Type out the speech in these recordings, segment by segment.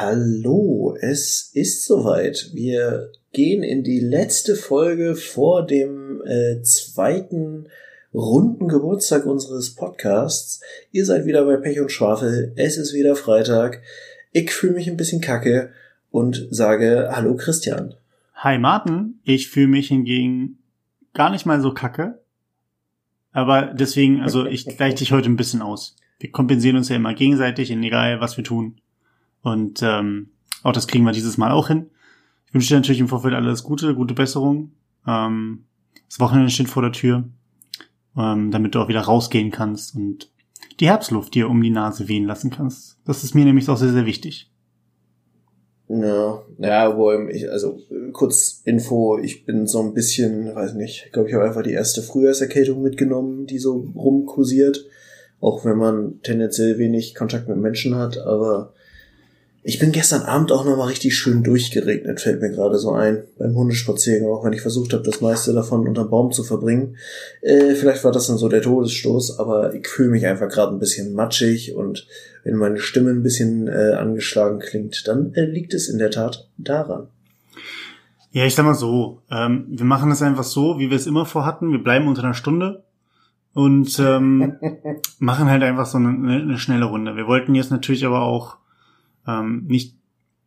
Hallo, es ist soweit. Wir gehen in die letzte Folge vor dem äh, zweiten runden Geburtstag unseres Podcasts. Ihr seid wieder bei Pech und Schwafel. Es ist wieder Freitag. Ich fühle mich ein bisschen kacke und sage Hallo Christian. Hi Martin, ich fühle mich hingegen gar nicht mal so kacke. Aber deswegen, also ich gleiche dich heute ein bisschen aus. Wir kompensieren uns ja immer gegenseitig, egal was wir tun. Und ähm, auch das kriegen wir dieses Mal auch hin. Ich wünsche dir natürlich im Vorfeld alles Gute, gute Besserung. Ähm, das Wochenende steht vor der Tür, ähm, damit du auch wieder rausgehen kannst und die Herbstluft dir um die Nase wehen lassen kannst. Das ist mir nämlich auch sehr, sehr wichtig. Ja, ja, wo ich, also kurz Info, ich bin so ein bisschen, weiß nicht, ich glaube, ich habe einfach die erste Frühjahrserkältung mitgenommen, die so rumkursiert. Auch wenn man tendenziell wenig Kontakt mit Menschen hat, aber ich bin gestern Abend auch nochmal richtig schön durchgeregnet, fällt mir gerade so ein, beim Hundespaziergang, auch wenn ich versucht habe, das meiste davon unterm Baum zu verbringen. Äh, vielleicht war das dann so der Todesstoß, aber ich fühle mich einfach gerade ein bisschen matschig und wenn meine Stimme ein bisschen äh, angeschlagen klingt, dann äh, liegt es in der Tat daran. Ja, ich sag mal so, ähm, wir machen es einfach so, wie wir es immer vorhatten. Wir bleiben unter einer Stunde und ähm, machen halt einfach so eine, eine schnelle Runde. Wir wollten jetzt natürlich aber auch ähm, nicht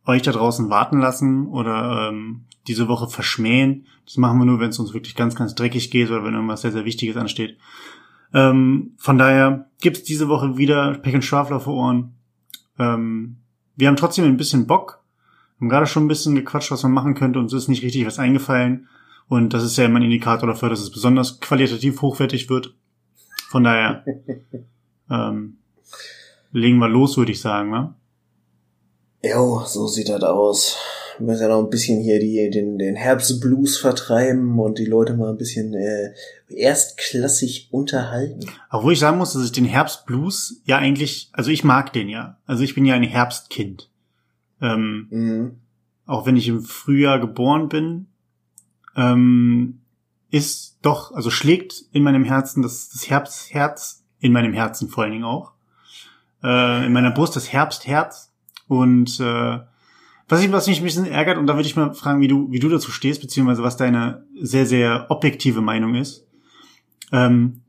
euch da draußen warten lassen oder ähm, diese Woche verschmähen. Das machen wir nur, wenn es uns wirklich ganz, ganz dreckig geht oder wenn irgendwas sehr, sehr Wichtiges ansteht. Ähm, von daher gibt's diese Woche wieder Pech und Schwafler vor Ohren. Ähm, wir haben trotzdem ein bisschen Bock. Wir haben gerade schon ein bisschen gequatscht, was man machen könnte. Uns ist nicht richtig was eingefallen. Und das ist ja immer ein Indikator dafür, dass es besonders qualitativ hochwertig wird. Von daher ähm, legen wir los, würde ich sagen. Ne? Jo, so sieht das aus. Wir müssen ja noch ein bisschen hier die, den, den Herbstblues vertreiben und die Leute mal ein bisschen äh, erstklassig unterhalten. Obwohl ich sagen muss, dass ich den Herbstblues ja eigentlich, also ich mag den ja. Also ich bin ja ein Herbstkind. Ähm, mhm. Auch wenn ich im Frühjahr geboren bin, ähm, ist doch, also schlägt in meinem Herzen das, das Herbstherz, in meinem Herzen vor allen Dingen auch, äh, in meiner Brust das Herbstherz und äh, was, ich, was mich ein bisschen ärgert, und da würde ich mal fragen, wie du, wie du dazu stehst, beziehungsweise was deine sehr, sehr objektive Meinung ist. Ähm,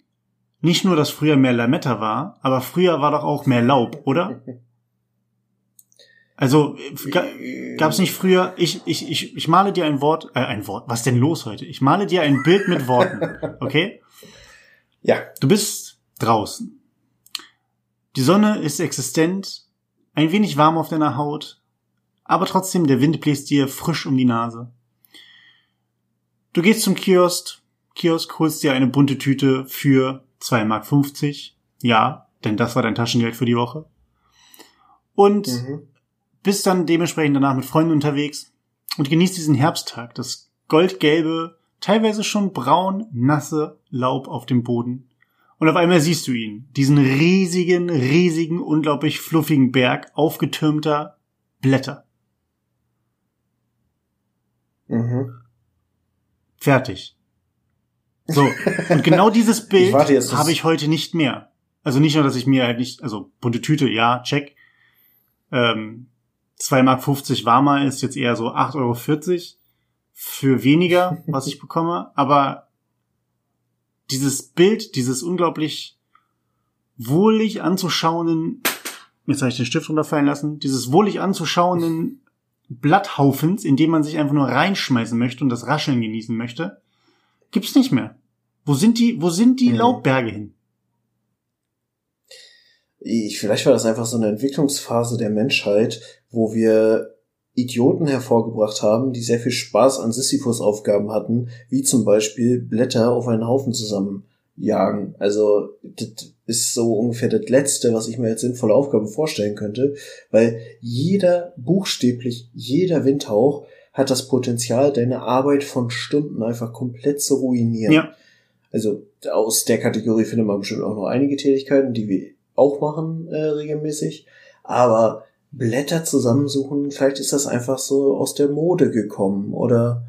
nicht nur, dass früher mehr Lametta war, aber früher war doch auch mehr Laub, oder? Also gab es nicht früher, ich, ich, ich, ich male dir ein Wort, äh, ein Wort, was denn los heute? Ich male dir ein Bild mit Worten, okay? Ja. Du bist draußen. Die Sonne ist existent, ein wenig warm auf deiner Haut, aber trotzdem der Wind bläst dir frisch um die Nase. Du gehst zum Kiosk, Kiosk holst dir eine bunte Tüte für 2,50 Mark. Ja, denn das war dein Taschengeld für die Woche. Und mhm. bist dann dementsprechend danach mit Freunden unterwegs und genießt diesen Herbsttag, das goldgelbe, teilweise schon braun, nasse Laub auf dem Boden und auf einmal siehst du ihn. Diesen riesigen, riesigen, unglaublich fluffigen Berg aufgetürmter Blätter. Mhm. Fertig. So. Und genau dieses Bild habe ich heute nicht mehr. Also nicht nur, dass ich mir halt nicht, also bunte Tüte, ja, check. Ähm, 2,50 Mark warmer ist jetzt eher so 8,40 Euro für weniger, was ich bekomme. Aber dieses Bild, dieses unglaublich wohlig anzuschauenden, jetzt habe ich den Stift runterfallen lassen, dieses wohlig anzuschauenden Blatthaufens, in dem man sich einfach nur reinschmeißen möchte und das Rascheln genießen möchte, gibt's nicht mehr. Wo sind die, wo sind die mhm. Laubberge hin? Ich, vielleicht war das einfach so eine Entwicklungsphase der Menschheit, wo wir Idioten hervorgebracht haben, die sehr viel Spaß an Sisyphus-Aufgaben hatten, wie zum Beispiel Blätter auf einen Haufen zusammenjagen. Also das ist so ungefähr das Letzte, was ich mir als sinnvolle Aufgabe vorstellen könnte, weil jeder, buchstäblich jeder Windhauch hat das Potenzial, deine Arbeit von Stunden einfach komplett zu ruinieren. Ja. Also aus der Kategorie findet man bestimmt auch noch einige Tätigkeiten, die wir auch machen äh, regelmäßig. Aber Blätter zusammensuchen, vielleicht ist das einfach so aus der Mode gekommen oder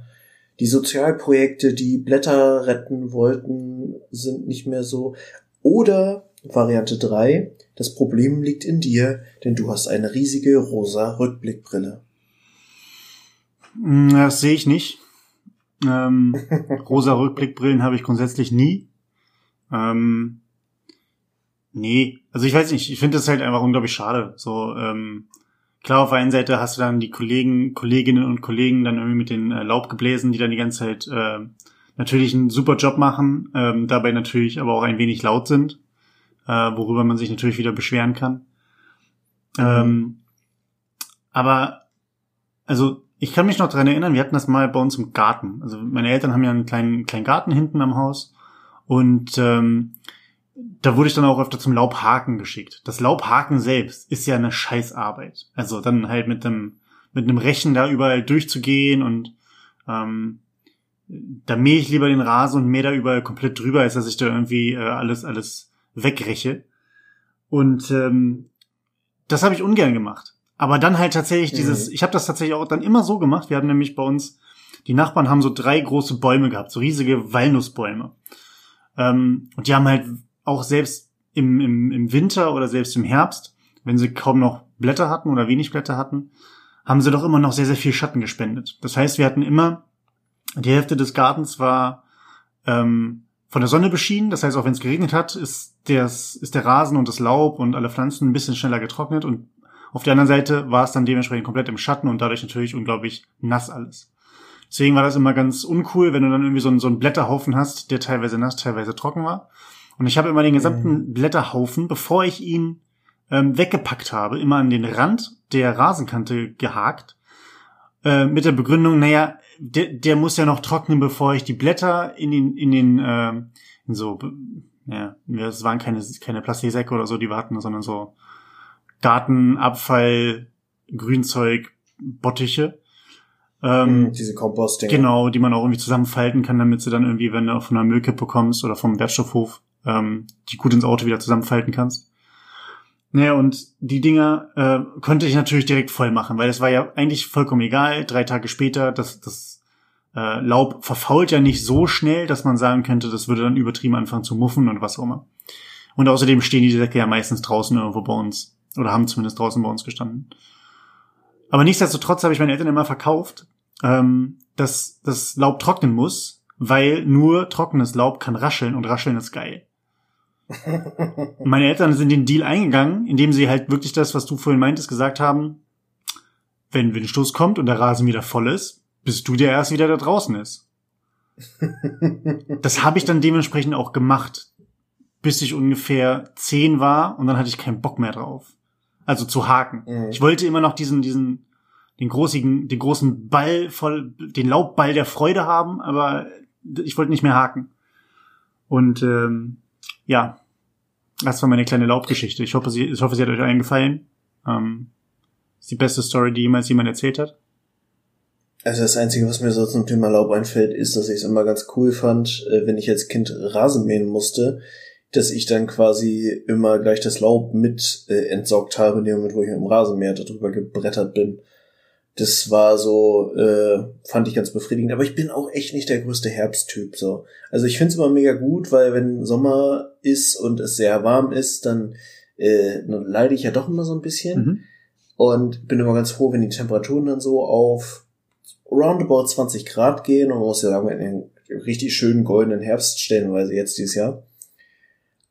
die Sozialprojekte, die Blätter retten wollten, sind nicht mehr so. Oder Variante 3. Das Problem liegt in dir, denn du hast eine riesige rosa Rückblickbrille. Mm, Das sehe ich nicht. Ähm, rosa Rückblickbrillen habe ich grundsätzlich nie. Ähm, nee, also ich weiß nicht, ich finde das halt einfach unglaublich schade. So, ähm, klar, auf der einen Seite hast du dann die Kollegen, Kolleginnen und Kollegen dann irgendwie mit den äh, Laubgebläsen, die dann die ganze Zeit äh, natürlich einen super Job machen, ähm, dabei natürlich aber auch ein wenig laut sind, äh, worüber man sich natürlich wieder beschweren kann. Ähm, aber, also ich kann mich noch dran erinnern, wir hatten das mal bei uns im Garten. Also meine Eltern haben ja einen kleinen, kleinen Garten hinten am Haus und ähm, da wurde ich dann auch öfter zum Laubhaken geschickt. Das Laubhaken selbst ist ja eine Scheißarbeit. Also dann halt mit einem mit einem Rechen da überall durchzugehen und ähm, da mähe ich lieber den Rasen und mähe da überall komplett drüber, als dass ich da irgendwie äh, alles alles wegreche. Und ähm, das habe ich ungern gemacht. Aber dann halt tatsächlich dieses, ich habe das tatsächlich auch dann immer so gemacht. Wir hatten nämlich bei uns, die Nachbarn haben so drei große Bäume gehabt, so riesige Walnussbäume. Ähm, und die haben halt auch selbst im, im, im Winter oder selbst im Herbst, wenn sie kaum noch Blätter hatten oder wenig Blätter hatten, haben sie doch immer noch sehr, sehr viel Schatten gespendet. Das heißt, wir hatten immer, die Hälfte des Gartens war ähm, von der Sonne beschienen. Das heißt, auch wenn es geregnet hat, ist, des, ist der Rasen und das Laub und alle Pflanzen ein bisschen schneller getrocknet. Und auf der anderen Seite war es dann dementsprechend komplett im Schatten und dadurch natürlich unglaublich nass alles. Deswegen war das immer ganz uncool, wenn du dann irgendwie so einen, so einen Blätterhaufen hast, der teilweise nass, teilweise trocken war. Und ich habe immer den gesamten Blätterhaufen, bevor ich ihn ähm, weggepackt habe, immer an den Rand der Rasenkante gehakt. Äh, mit der Begründung, naja, der, der muss ja noch trocknen, bevor ich die Blätter in den, in den, äh, in so, ja, es waren keine, keine Plastiksäcke oder so, die wir hatten, sondern so Gartenabfall, Grünzeug, Bottiche. Ähm, Diese Komposting. Genau, die man auch irgendwie zusammenfalten kann, damit sie dann irgendwie, wenn du von einer Müllkippe kommst oder vom Wertstoffhof, ähm, die gut ins Auto wieder zusammenfalten kannst. Naja, und die Dinger äh, konnte ich natürlich direkt voll machen, weil es war ja eigentlich vollkommen egal. Drei Tage später, das, das äh, Laub verfault ja nicht so schnell, dass man sagen könnte, das würde dann übertrieben anfangen zu muffen und was auch immer. Und außerdem stehen die Säcke ja meistens draußen irgendwo bei uns. Oder haben zumindest draußen bei uns gestanden. Aber nichtsdestotrotz habe ich meinen Eltern immer verkauft, ähm, dass das Laub trocknen muss, weil nur trockenes Laub kann rascheln und rascheln ist geil. Meine Eltern sind den Deal eingegangen, indem sie halt wirklich das, was du vorhin meintest, gesagt haben, wenn Windstoß kommt und der Rasen wieder voll ist, bist du der erst wieder da draußen ist. Das habe ich dann dementsprechend auch gemacht, bis ich ungefähr zehn war und dann hatte ich keinen Bock mehr drauf. Also zu haken. Mhm. Ich wollte immer noch diesen, diesen, den großen, den großen Ball voll, den Laubball der Freude haben, aber ich wollte nicht mehr haken. Und ähm, ja, das war meine kleine Laubgeschichte. Ich hoffe, sie, ich hoffe, sie hat euch allen gefallen. Ähm, ist die beste Story, die jemals jemand erzählt hat. Also das Einzige, was mir so zum Thema Laub einfällt, ist, dass ich es immer ganz cool fand, äh, wenn ich als Kind Rasen mähen musste, dass ich dann quasi immer gleich das Laub mit äh, entsorgt habe, in dem Moment, wo ich mit dem Rasenmäher darüber gebrettert bin. Das war so, äh, fand ich ganz befriedigend. Aber ich bin auch echt nicht der größte Herbsttyp. So. Also ich find's immer mega gut, weil wenn Sommer ist und es sehr warm ist, dann, äh, dann leide ich ja doch immer so ein bisschen. Mhm. Und bin immer ganz froh, wenn die Temperaturen dann so auf roundabout 20 Grad gehen. Und man muss ja sagen, wir hatten einen richtig schönen goldenen Herbst stellenweise jetzt dieses Jahr.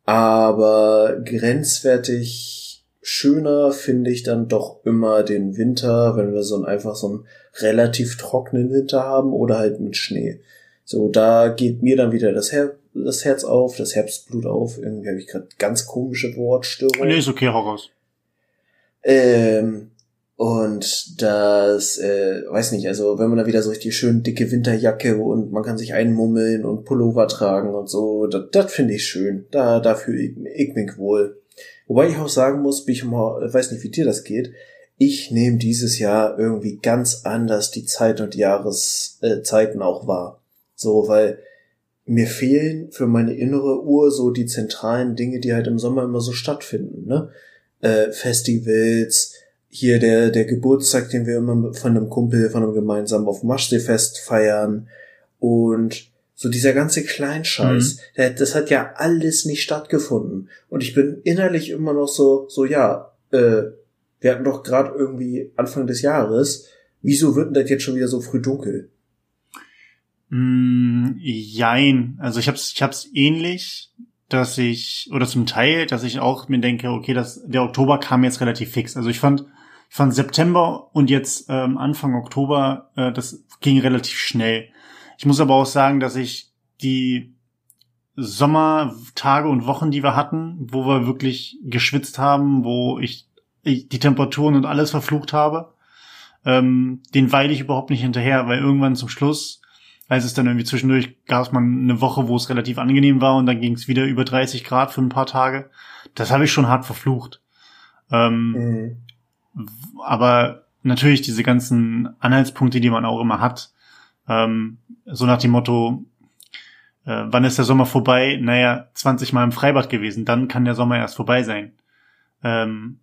Aber grenzwertig schöner finde ich dann doch immer den Winter, wenn wir so einen, einfach so einen relativ trockenen Winter haben oder halt mit Schnee. So, da geht mir dann wieder das, Her das Herz auf, das Herbstblut auf. Irgendwie habe ich gerade ganz komische Wortstörungen. Nee, ist okay, hau raus. Ähm, und das, äh, weiß nicht, also wenn man da wieder so richtig schön dicke Winterjacke und man kann sich einmummeln und Pullover tragen und so, das, finde ich schön. Da, dafür ich, ich mich wohl. Wobei ich auch sagen muss, bin ich weiß nicht, wie dir das geht. Ich nehme dieses Jahr irgendwie ganz anders die Zeit und Jahreszeiten äh, auch wahr. So, weil mir fehlen für meine innere Uhr so die zentralen Dinge, die halt im Sommer immer so stattfinden, ne? Äh, Festivals, hier der, der Geburtstag, den wir immer von einem Kumpel, von einem gemeinsamen auf Maschseefest feiern und So dieser ganze Kleinscheiß, mhm. das hat ja alles nicht stattgefunden. Und ich bin innerlich immer noch so, so ja, äh, wir hatten doch gerade irgendwie Anfang des Jahres. Wieso wird denn das jetzt schon wieder so früh dunkel? Mm, jein. Also ich hab's, ich hab's ähnlich, dass ich, oder zum Teil, dass ich auch mir denke, okay, das, der Oktober kam jetzt relativ fix. Also ich fand, ich fand September und jetzt ähm, Anfang Oktober, äh, das ging relativ schnell. Ich muss aber auch sagen, dass ich die Sommertage und Wochen, die wir hatten, wo wir wirklich geschwitzt haben, wo ich, ich die Temperaturen und alles verflucht habe, ähm, den weile ich überhaupt nicht hinterher, weil irgendwann zum Schluss als es dann irgendwie zwischendurch gab es mal eine Woche, wo es relativ angenehm war und dann ging es wieder über 30 Grad für ein paar Tage. Das habe ich schon hart verflucht. Ähm, mhm. Aber natürlich diese ganzen Anhaltspunkte, die man auch immer hat, ähm, so nach dem Motto, äh, wann ist der Sommer vorbei? Naja, 20 Mal im Freibad gewesen, dann kann der Sommer erst vorbei sein. Ähm,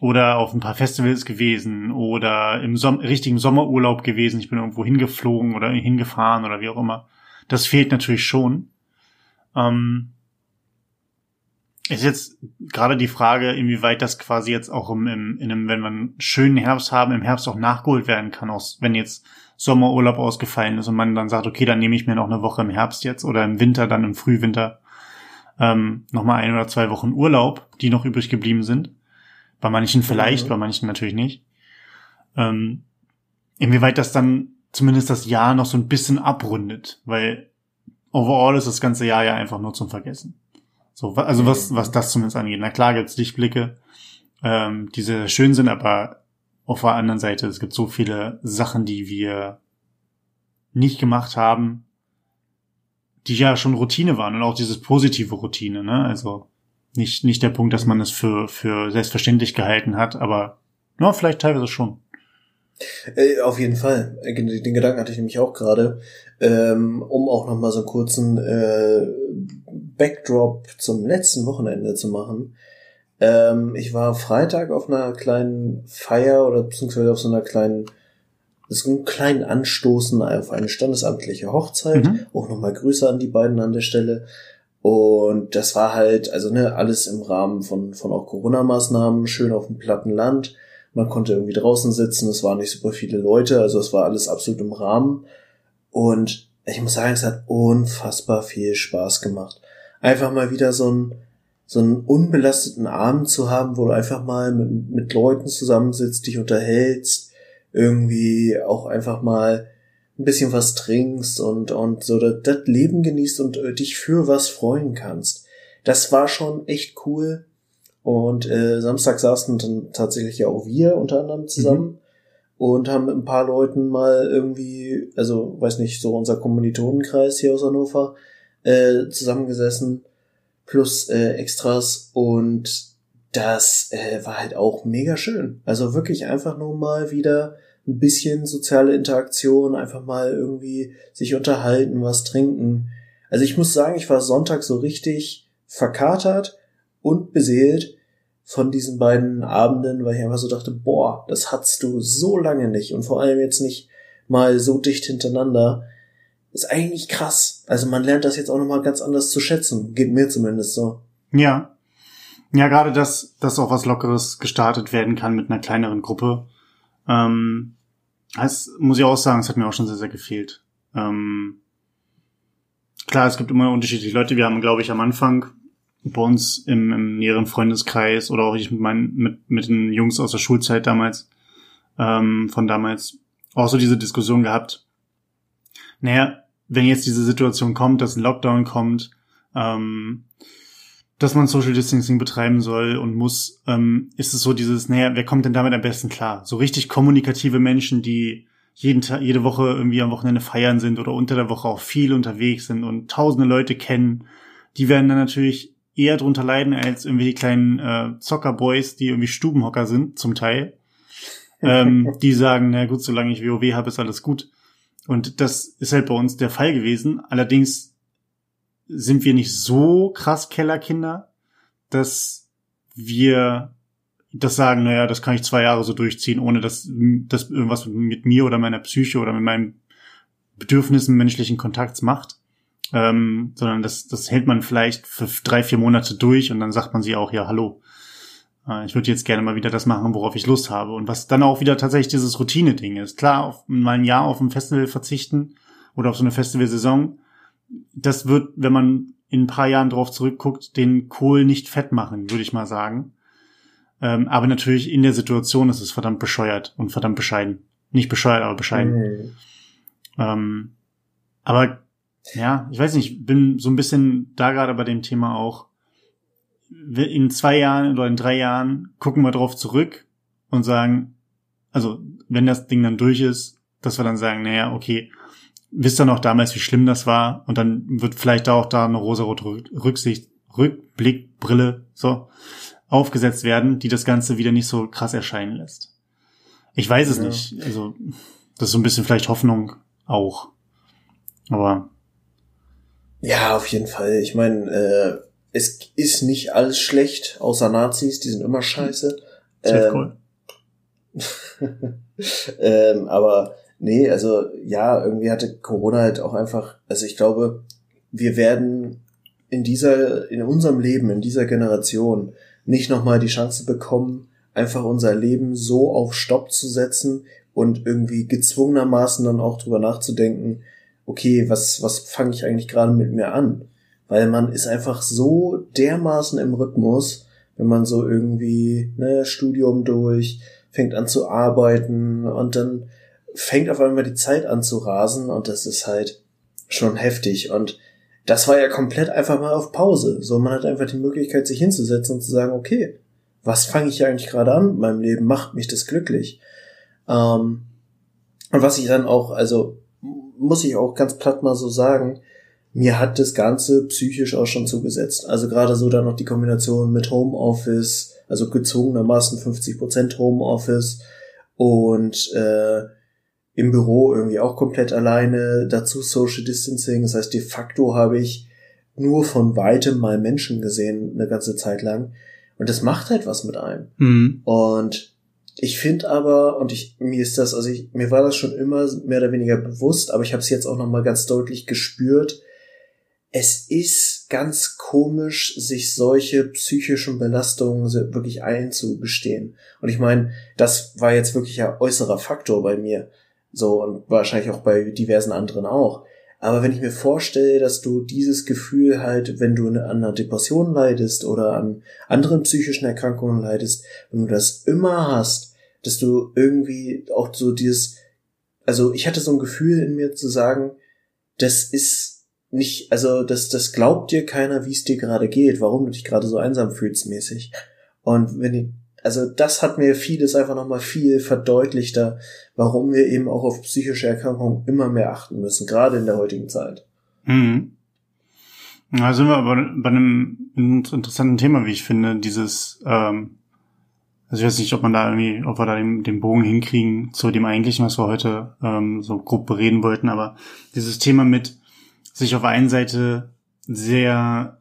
oder auf ein paar Festivals gewesen oder im Som richtigen Sommerurlaub gewesen. Ich bin irgendwo hingeflogen oder hingefahren oder wie auch immer. Das fehlt natürlich schon. Ähm, ist jetzt gerade die Frage, inwieweit das quasi jetzt auch im, im, in einem, wenn wir einen schönen Herbst haben, im Herbst auch nachgeholt werden kann, auch wenn jetzt Sommerurlaub ausgefallen ist und man dann sagt, okay, dann nehme ich mir noch eine Woche im Herbst jetzt oder im Winter, dann im Frühwinter ähm, nochmal ein oder zwei Wochen Urlaub, die noch übrig geblieben sind. Bei manchen vielleicht, mhm. bei manchen natürlich nicht. Ähm, inwieweit das dann zumindest das Jahr noch so ein bisschen abrundet, weil overall ist das ganze Jahr ja einfach nur zum Vergessen. So, also was, was das zumindest angeht. Na klar gibt's Lichtblicke, ähm, die sehr schön sind, aber auf der anderen Seite, es gibt so viele Sachen, die wir nicht gemacht haben, die ja schon Routine waren und auch dieses positive Routine, ne? Also nicht, nicht der Punkt, dass man es für, für selbstverständlich gehalten hat, aber na, vielleicht teilweise schon. Äh, auf jeden Fall. Äh, den Gedanken hatte ich nämlich auch gerade, ähm, um auch noch mal so einen kurzen äh, Backdrop zum letzten Wochenende zu machen. Ähm, ich war Freitag auf einer kleinen Feier oder beziehungsweise auf so einer kleinen, das ist ein kleinen Anstoßen auf eine standesamtliche Hochzeit. Mhm. Auch nochmal Grüße an die beiden an der Stelle. Und das war halt, also ne, alles im Rahmen von, von auch Corona-Maßnahmen, schön auf dem platten Land. Man konnte irgendwie draußen sitzen, es waren nicht super viele Leute, also es war alles absolut im Rahmen. Und ich muss sagen, es hat unfassbar viel Spaß gemacht. Einfach mal wieder so ein so einen unbelasteten Abend zu haben, wo du einfach mal mit, mit Leuten zusammensitzt, dich unterhältst, irgendwie auch einfach mal ein bisschen was trinkst und, und so das, das Leben genießt und äh, dich für was freuen kannst. Das war schon echt cool. Und äh, Samstag saßen dann tatsächlich ja auch wir unter anderem zusammen mhm. und haben mit ein paar Leuten mal irgendwie, also weiß nicht, so unser Kommilitonenkreis hier aus Hannover, äh, zusammengesessen, plus äh, Extras und das äh, war halt auch mega schön. Also wirklich einfach nur mal wieder ein bisschen soziale Interaktion, einfach mal irgendwie sich unterhalten, was trinken. Also ich muss sagen, ich war Sonntag so richtig verkatert und beseelt von diesen beiden Abenden, weil ich einfach so dachte, boah, das hattest du so lange nicht und vor allem jetzt nicht mal so dicht hintereinander. Ist eigentlich krass. Also man lernt das jetzt auch nochmal ganz anders zu schätzen. Geht mir zumindest so. Ja. Ja, gerade dass, dass auch was Lockeres gestartet werden kann mit einer kleineren Gruppe. Ähm, das muss ich auch sagen, es hat mir auch schon sehr, sehr gefehlt. Ähm, klar, es gibt immer unterschiedliche Leute. Wir haben, glaube ich, am Anfang bei uns im, im näheren Freundeskreis oder auch ich mit meinen, mit, mit den Jungs aus der Schulzeit damals, ähm, von damals, auch so diese Diskussion gehabt. Naja, wenn jetzt diese Situation kommt, dass ein Lockdown kommt, ähm, dass man Social Distancing betreiben soll und muss, ähm, ist es so dieses, naja, wer kommt denn damit am besten klar? So richtig kommunikative Menschen, die jeden Tag, jede Woche irgendwie am Wochenende feiern sind oder unter der Woche auch viel unterwegs sind und tausende Leute kennen, die werden dann natürlich eher drunter leiden als irgendwie die kleinen äh, Zockerboys, die irgendwie Stubenhocker sind, zum Teil. ähm, die sagen, na gut, solange ich WoW habe, ist alles gut. Und das ist halt bei uns der Fall gewesen. Allerdings sind wir nicht so krass Kellerkinder, dass wir das sagen, naja, das kann ich zwei Jahre so durchziehen, ohne dass das irgendwas mit mir oder meiner Psyche oder mit meinen Bedürfnissen menschlichen Kontakts macht. ähm, sondern das, das hält man vielleicht für drei, vier Monate durch und dann sagt man sich auch, ja, hallo, ich würde jetzt gerne mal wieder das machen, worauf ich Lust habe. Und was dann auch wieder tatsächlich dieses Routine-Ding ist. Klar, auf mal ein Jahr auf ein Festival verzichten oder auf so eine Festivalsaison, das wird, wenn man in ein paar Jahren drauf zurückguckt, den Kohl nicht fett machen, würde ich mal sagen. Ähm, aber natürlich in der Situation ist es verdammt bescheuert und verdammt bescheiden. Nicht bescheuert, aber bescheiden. Mhm. Ähm, aber ja, ich weiß nicht, bin so ein bisschen da gerade bei dem Thema auch. In zwei Jahren oder in drei Jahren gucken wir drauf zurück und sagen, also wenn das Ding dann durch ist, dass wir dann sagen, naja, okay, wisst ihr noch damals, wie schlimm das war? Und dann wird vielleicht auch da eine rosarote Rücksicht, Rückblickbrille so aufgesetzt werden, die das Ganze wieder nicht so krass erscheinen lässt. Ich weiß es ja. nicht. Also, das ist so ein bisschen vielleicht Hoffnung auch. Aber. Ja, auf jeden Fall. Ich meine, äh, es ist nicht alles schlecht, außer Nazis, die sind immer scheiße. Ähm, ähm, aber nee, also ja, irgendwie hatte Corona halt auch einfach, also ich glaube, wir werden in dieser, in unserem Leben, in dieser Generation nicht nochmal die Chance bekommen, einfach unser Leben so auf Stopp zu setzen und irgendwie gezwungenermaßen dann auch drüber nachzudenken, okay, was, was fange ich eigentlich gerade mit mir an? Weil man ist einfach so dermaßen im Rhythmus, wenn man so irgendwie, ne, Studium durch, fängt an zu arbeiten und dann fängt auf einmal die Zeit an zu rasen und das ist halt schon heftig und das war ja komplett einfach mal auf Pause. So, man hat einfach die Möglichkeit, sich hinzusetzen und zu sagen, okay, was fange ich eigentlich gerade an mit meinem Leben? Macht mich das glücklich? Ähm, und was ich dann auch, also muss ich auch ganz platt mal so sagen, mir hat das Ganze psychisch auch schon zugesetzt. Also gerade so dann noch die Kombination mit Homeoffice, also gezwungenermaßen 50% Homeoffice und äh, im Büro irgendwie auch komplett alleine, dazu Social Distancing. Das heißt, de facto habe ich nur von weitem mal Menschen gesehen, eine ganze Zeit lang. Und das macht halt was mit einem. Mhm. Und ich finde aber, und ich, mir ist das, also ich, mir war das schon immer mehr oder weniger bewusst, aber ich habe es jetzt auch nochmal ganz deutlich gespürt. Es ist ganz komisch, sich solche psychischen Belastungen wirklich einzugestehen. Und ich meine, das war jetzt wirklich ein äußerer Faktor bei mir. So, und wahrscheinlich auch bei diversen anderen auch. Aber wenn ich mir vorstelle, dass du dieses Gefühl halt, wenn du an einer Depression leidest oder an anderen psychischen Erkrankungen leidest, wenn du das immer hast, dass du irgendwie auch so dieses, also ich hatte so ein Gefühl in mir zu sagen, das ist nicht, also das, das glaubt dir keiner, wie es dir gerade geht, warum du dich gerade so einsam fühlst mäßig. Und wenn ich also das hat mir vieles einfach nochmal viel verdeutlichter, warum wir eben auch auf psychische Erkrankungen immer mehr achten müssen, gerade in der heutigen Zeit. Mhm. Da sind wir aber bei einem interessanten Thema, wie ich finde, dieses, ähm, also ich weiß nicht, ob man da irgendwie, ob wir da den, den Bogen hinkriegen zu dem eigentlichen, was wir heute ähm, so grob bereden wollten, aber dieses Thema mit sich auf der einen Seite sehr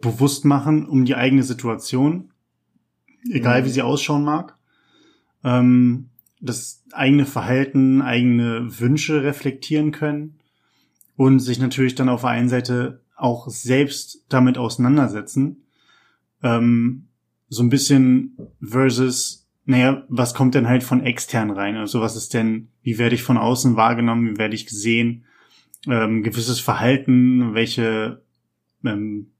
bewusst machen um die eigene Situation egal wie sie ausschauen mag. Ähm, das eigene Verhalten, eigene Wünsche reflektieren können und sich natürlich dann auf der einen Seite auch selbst damit auseinandersetzen. Ähm, so ein bisschen versus, naja, was kommt denn halt von extern rein? Also was ist denn, wie werde ich von außen wahrgenommen, wie werde ich gesehen? Ähm, gewisses Verhalten, welche ähm,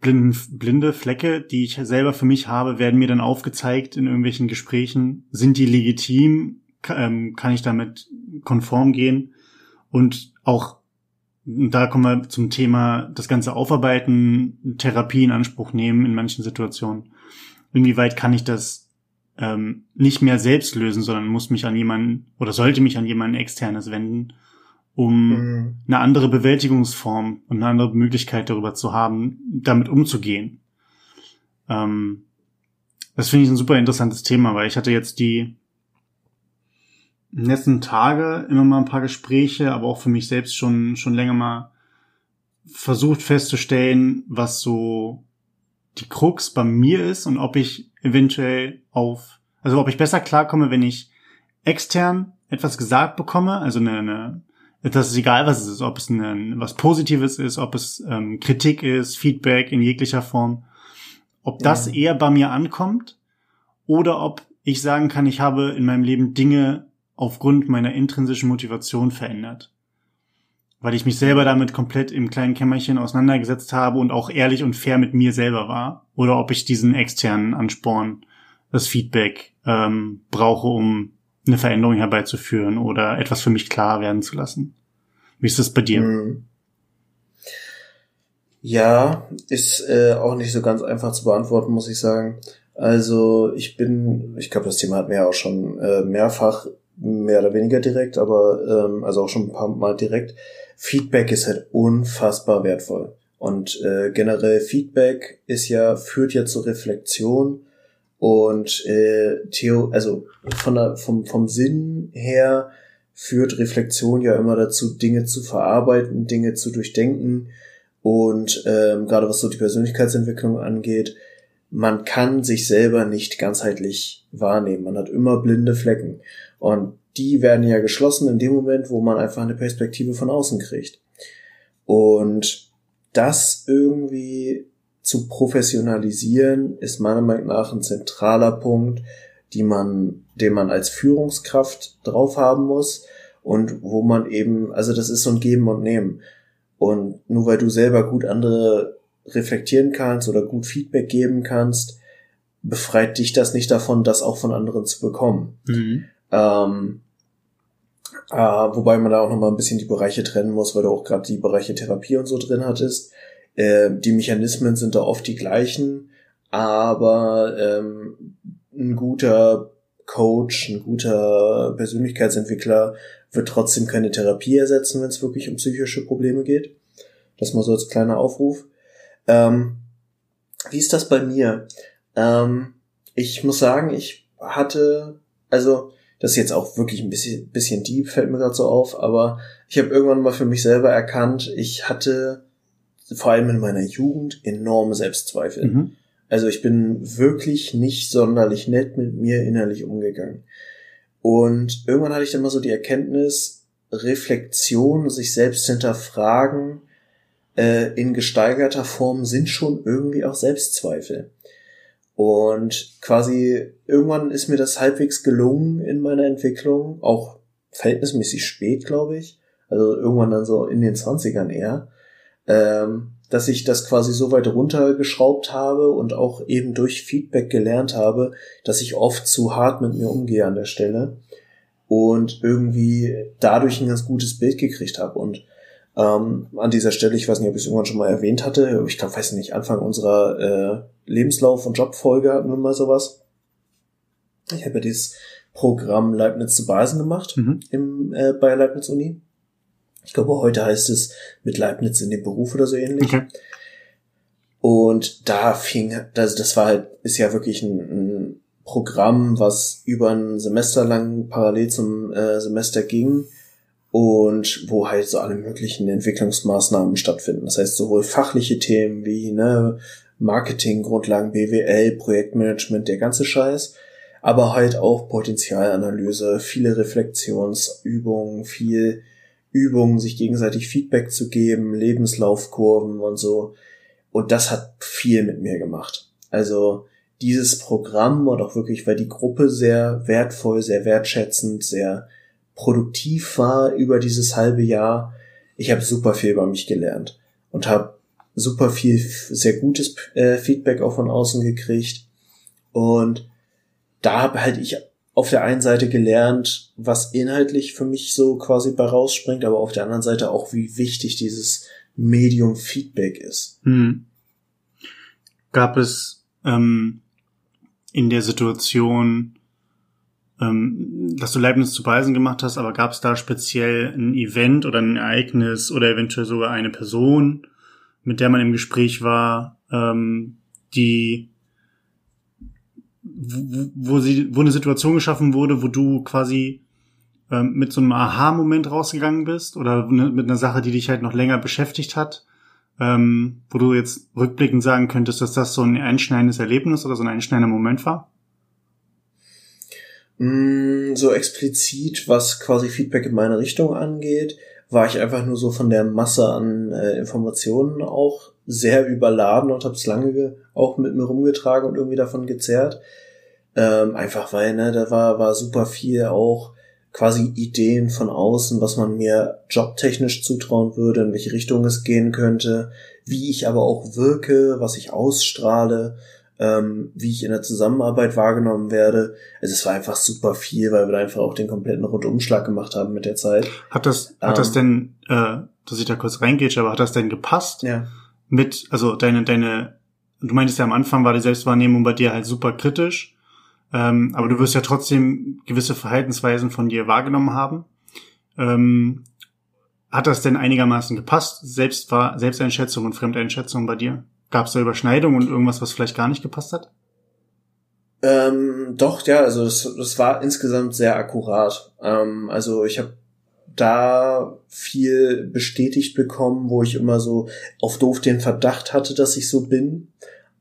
blinden, blinde Flecke, die ich selber für mich habe, werden mir dann aufgezeigt in irgendwelchen Gesprächen. Sind die legitim? Ähm, kann ich damit konform gehen? Und auch da kommen wir zum Thema das Ganze aufarbeiten, Therapie in Anspruch nehmen in manchen Situationen. Inwieweit kann ich das ähm, nicht mehr selbst lösen, sondern muss mich an jemanden oder sollte mich an jemanden externes wenden um mhm. eine andere Bewältigungsform und eine andere Möglichkeit darüber zu haben, damit umzugehen. Ähm, das finde ich ein super interessantes Thema, weil ich hatte jetzt die letzten Tage immer mal ein paar Gespräche, aber auch für mich selbst schon, schon länger mal versucht festzustellen, was so die Krux bei mir ist und ob ich eventuell auf, also ob ich besser klarkomme, wenn ich extern etwas gesagt bekomme, also eine, eine das ist egal, was es ist, ob es ein, was Positives ist, ob es ähm, Kritik ist, Feedback in jeglicher Form, ob das ja. eher bei mir ankommt oder ob ich sagen kann, ich habe in meinem Leben Dinge aufgrund meiner intrinsischen Motivation verändert. Weil ich mich selber damit komplett im kleinen Kämmerchen auseinandergesetzt habe und auch ehrlich und fair mit mir selber war. Oder ob ich diesen externen Ansporn, das Feedback ähm, brauche, um eine Veränderung herbeizuführen oder etwas für mich klar werden zu lassen. Wie ist das bei dir? Hm. Ja, ist äh, auch nicht so ganz einfach zu beantworten, muss ich sagen. Also ich bin, ich glaube, das Thema hat mir ja auch schon äh, mehrfach, mehr oder weniger direkt, aber ähm, also auch schon ein paar Mal direkt. Feedback ist halt unfassbar wertvoll. Und äh, generell Feedback ist ja, führt ja zur Reflexion und äh, Theo, also von der, vom, vom Sinn her führt Reflexion ja immer dazu, Dinge zu verarbeiten, Dinge zu durchdenken. Und ähm, gerade was so die Persönlichkeitsentwicklung angeht, man kann sich selber nicht ganzheitlich wahrnehmen. Man hat immer blinde Flecken. Und die werden ja geschlossen in dem Moment, wo man einfach eine Perspektive von außen kriegt. Und das irgendwie zu professionalisieren, ist meiner Meinung nach ein zentraler Punkt, die man, den man als Führungskraft drauf haben muss und wo man eben, also das ist so ein Geben und Nehmen. Und nur weil du selber gut andere reflektieren kannst oder gut Feedback geben kannst, befreit dich das nicht davon, das auch von anderen zu bekommen. Mhm. Ähm, äh, wobei man da auch nochmal ein bisschen die Bereiche trennen muss, weil du auch gerade die Bereiche Therapie und so drin hattest. Äh, die Mechanismen sind da oft die gleichen, aber ähm, ein guter Coach, ein guter Persönlichkeitsentwickler wird trotzdem keine Therapie ersetzen, wenn es wirklich um psychische Probleme geht. Das mal so als kleiner Aufruf. Ähm, wie ist das bei mir? Ähm, ich muss sagen, ich hatte, also das ist jetzt auch wirklich ein bisschen, bisschen deep, fällt mir gerade so auf, aber ich habe irgendwann mal für mich selber erkannt, ich hatte vor allem in meiner Jugend enorme Selbstzweifel. Mhm. Also ich bin wirklich nicht sonderlich nett mit mir innerlich umgegangen. Und irgendwann hatte ich dann mal so die Erkenntnis, Reflexion, sich selbst hinterfragen, äh, in gesteigerter Form sind schon irgendwie auch Selbstzweifel. Und quasi irgendwann ist mir das halbwegs gelungen in meiner Entwicklung, auch verhältnismäßig spät, glaube ich. Also irgendwann dann so in den Zwanzigern eher ähm, dass ich das quasi so weit runtergeschraubt habe und auch eben durch Feedback gelernt habe, dass ich oft zu hart mit mir umgehe an der Stelle und irgendwie dadurch ein ganz gutes Bild gekriegt habe. Und ähm, an dieser Stelle, ich weiß nicht, ob ich es irgendwann schon mal erwähnt hatte, ich glaube, weiß nicht, Anfang unserer äh, Lebenslauf- und Jobfolge hatten wir mal sowas. Ich habe ja dieses Programm Leibniz zu Basen gemacht mhm. im, äh, bei Leibniz Uni. Ich glaube, heute heißt es mit Leibniz in dem Beruf oder so ähnlich. Okay. Und da fing, das, das war halt, ist ja wirklich ein, ein Programm, was über ein Semester lang parallel zum äh, Semester ging und wo halt so alle möglichen Entwicklungsmaßnahmen stattfinden. Das heißt, sowohl fachliche Themen wie ne, Marketing, Grundlagen, BWL, Projektmanagement, der ganze Scheiß, aber halt auch Potenzialanalyse, viele Reflexionsübungen, viel Übungen, sich gegenseitig Feedback zu geben, Lebenslaufkurven und so. Und das hat viel mit mir gemacht. Also dieses Programm und auch wirklich, weil die Gruppe sehr wertvoll, sehr wertschätzend, sehr produktiv war über dieses halbe Jahr. Ich habe super viel über mich gelernt und habe super viel sehr gutes äh, Feedback auch von außen gekriegt. Und da habe halt ich auf der einen Seite gelernt, was inhaltlich für mich so quasi bei rausspringt, aber auf der anderen Seite auch, wie wichtig dieses Medium Feedback ist. Hm. Gab es ähm, in der Situation, ähm, dass du Leibniz zu Beisen gemacht hast, aber gab es da speziell ein Event oder ein Ereignis oder eventuell sogar eine Person, mit der man im Gespräch war, ähm, die wo, wo sie, wo eine Situation geschaffen wurde, wo du quasi ähm, mit so einem Aha-Moment rausgegangen bist oder ne, mit einer Sache, die dich halt noch länger beschäftigt hat, ähm, wo du jetzt rückblickend sagen könntest, dass das so ein einschneidendes Erlebnis oder so ein einschneidender Moment war? Mm, so explizit, was quasi Feedback in meine Richtung angeht, war ich einfach nur so von der Masse an äh, Informationen auch sehr überladen und habe es lange auch mit mir rumgetragen und irgendwie davon gezerrt. Ähm, einfach weil, ne, da war, war super viel auch quasi Ideen von außen, was man mir jobtechnisch zutrauen würde, in welche Richtung es gehen könnte, wie ich aber auch wirke, was ich ausstrahle, ähm, wie ich in der Zusammenarbeit wahrgenommen werde. Also es war einfach super viel, weil wir da einfach auch den kompletten Rundumschlag gemacht haben mit der Zeit. Hat das, ähm, hat das ähm, denn, äh, dass ich da kurz reingehe, aber hat das denn gepasst? Ja. Mit, also deine, deine, du meintest ja am Anfang war die Selbstwahrnehmung bei dir halt super kritisch, ähm, aber du wirst ja trotzdem gewisse Verhaltensweisen von dir wahrgenommen haben. Ähm, hat das denn einigermaßen gepasst? Selbst war Selbsteinschätzung und Fremdeinschätzung bei dir? Gab es da Überschneidungen und irgendwas, was vielleicht gar nicht gepasst hat? Ähm, doch, ja, also das, das war insgesamt sehr akkurat. Ähm, also ich habe da viel bestätigt bekommen, wo ich immer so auf doof den Verdacht hatte, dass ich so bin.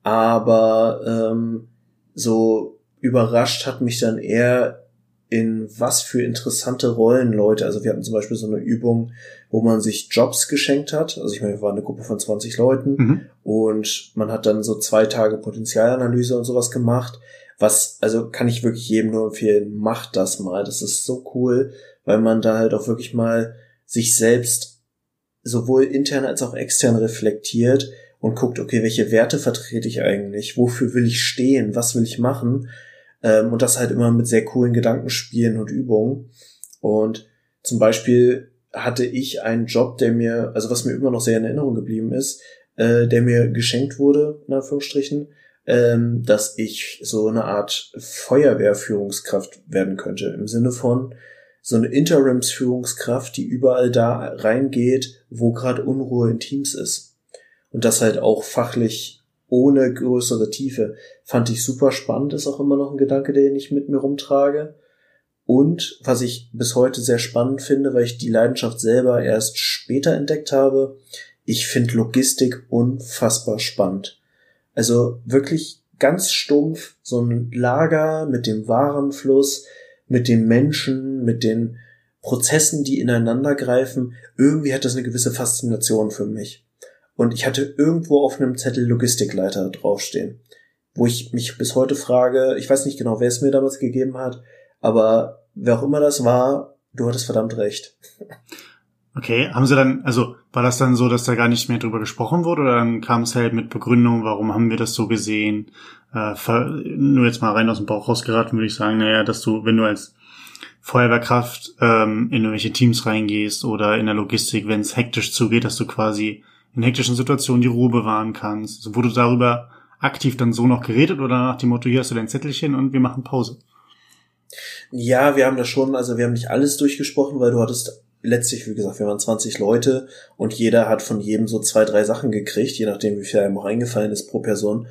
Aber ähm, so überrascht hat mich dann eher in was für interessante Rollen Leute. Also wir hatten zum Beispiel so eine Übung, wo man sich Jobs geschenkt hat. Also ich meine, wir waren eine Gruppe von 20 Leuten mhm. und man hat dann so zwei Tage Potenzialanalyse und sowas gemacht. Was, also kann ich wirklich jedem nur empfehlen, macht das mal. Das ist so cool, weil man da halt auch wirklich mal sich selbst sowohl intern als auch extern reflektiert und guckt, okay, welche Werte vertrete ich eigentlich? Wofür will ich stehen? Was will ich machen? Ähm, und das halt immer mit sehr coolen Gedankenspielen und Übungen. Und zum Beispiel hatte ich einen Job, der mir, also was mir immer noch sehr in Erinnerung geblieben ist, äh, der mir geschenkt wurde, in Anführungsstrichen, ähm, dass ich so eine Art Feuerwehrführungskraft werden könnte. Im Sinne von so eine Interimsführungskraft, die überall da reingeht, wo gerade Unruhe in Teams ist. Und das halt auch fachlich ohne größere Tiefe. Fand ich super spannend, ist auch immer noch ein Gedanke, den ich mit mir rumtrage. Und was ich bis heute sehr spannend finde, weil ich die Leidenschaft selber erst später entdeckt habe, ich finde Logistik unfassbar spannend. Also wirklich ganz stumpf, so ein Lager mit dem Warenfluss, mit den Menschen, mit den Prozessen, die ineinander greifen. Irgendwie hat das eine gewisse Faszination für mich. Und ich hatte irgendwo auf einem Zettel Logistikleiter draufstehen, wo ich mich bis heute frage, ich weiß nicht genau, wer es mir damals gegeben hat, aber wer auch immer das war, du hattest verdammt recht. Okay, haben sie dann, also war das dann so, dass da gar nicht mehr drüber gesprochen wurde oder dann kam es halt mit Begründung, warum haben wir das so gesehen? Äh, nur jetzt mal rein aus dem Bauch rausgeraten, würde ich sagen, naja, dass du, wenn du als Feuerwehrkraft ähm, in irgendwelche Teams reingehst oder in der Logistik, wenn es hektisch zugeht, dass du quasi in hektischen Situationen die Ruhe bewahren kannst. Also wurde darüber aktiv dann so noch geredet oder nach dem Motto, hier hast du dein Zettelchen und wir machen Pause? Ja, wir haben das schon, also wir haben nicht alles durchgesprochen, weil du hattest letztlich, wie gesagt, wir waren 20 Leute und jeder hat von jedem so zwei, drei Sachen gekriegt, je nachdem, wie viel einem auch eingefallen ist pro Person.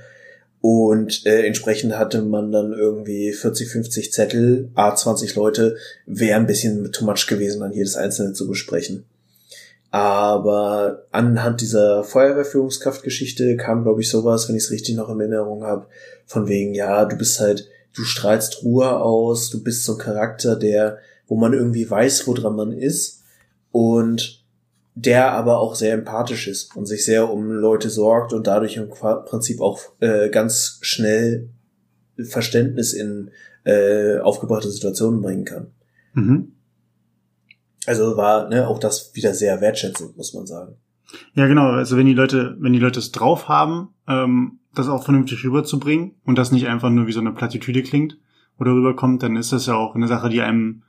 Und äh, entsprechend hatte man dann irgendwie 40, 50 Zettel, A 20 Leute, wäre ein bisschen too much gewesen, dann jedes einzelne zu besprechen. Aber anhand dieser Feuerwehrführungskraftgeschichte kam, glaube ich, sowas, wenn ich es richtig noch in Erinnerung habe, von wegen, ja, du bist halt, du strahlst Ruhe aus, du bist so ein Charakter, der, wo man irgendwie weiß, woran man ist und der aber auch sehr empathisch ist und sich sehr um Leute sorgt und dadurch im Prinzip auch äh, ganz schnell Verständnis in äh, aufgebrachte Situationen bringen kann. Mhm. Also war ne, auch das wieder sehr wertschätzend, muss man sagen. Ja, genau. Also wenn die Leute, wenn die Leute es drauf haben, ähm, das auch vernünftig rüberzubringen und das nicht einfach nur wie so eine Plattitüde klingt oder rüberkommt, dann ist das ja auch eine Sache, die einem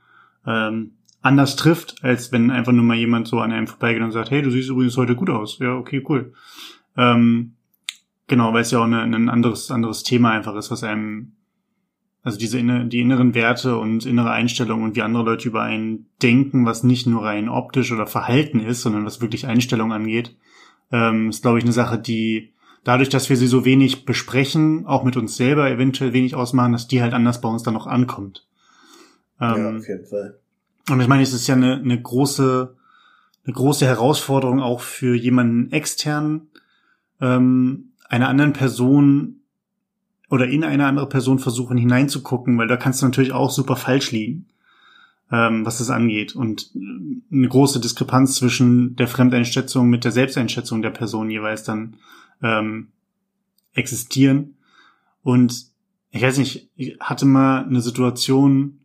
ähm, anders trifft, als wenn einfach nur mal jemand so an einem vorbeigeht und sagt, hey, du siehst übrigens heute gut aus. Ja, okay, cool. Ähm, genau, weil es ja auch eine, ein anderes, anderes Thema einfach ist, was einem also diese die inneren Werte und innere Einstellungen und wie andere Leute über einen denken, was nicht nur rein optisch oder Verhalten ist, sondern was wirklich Einstellung angeht, ähm, ist, glaube ich, eine Sache, die dadurch, dass wir sie so wenig besprechen, auch mit uns selber eventuell wenig ausmachen, dass die halt anders bei uns dann noch ankommt. Ähm, ja, auf jeden Fall. Und ich meine, es ist ja eine, eine große, eine große Herausforderung auch für jemanden extern, ähm, einer anderen Person oder in eine andere Person versuchen hineinzugucken, weil da kannst du natürlich auch super falsch liegen. ähm, was das angeht. Und eine große Diskrepanz zwischen der Fremdeinschätzung mit der Selbsteinschätzung der Person jeweils dann ähm, existieren. Und ich weiß nicht, ich hatte mal eine Situation,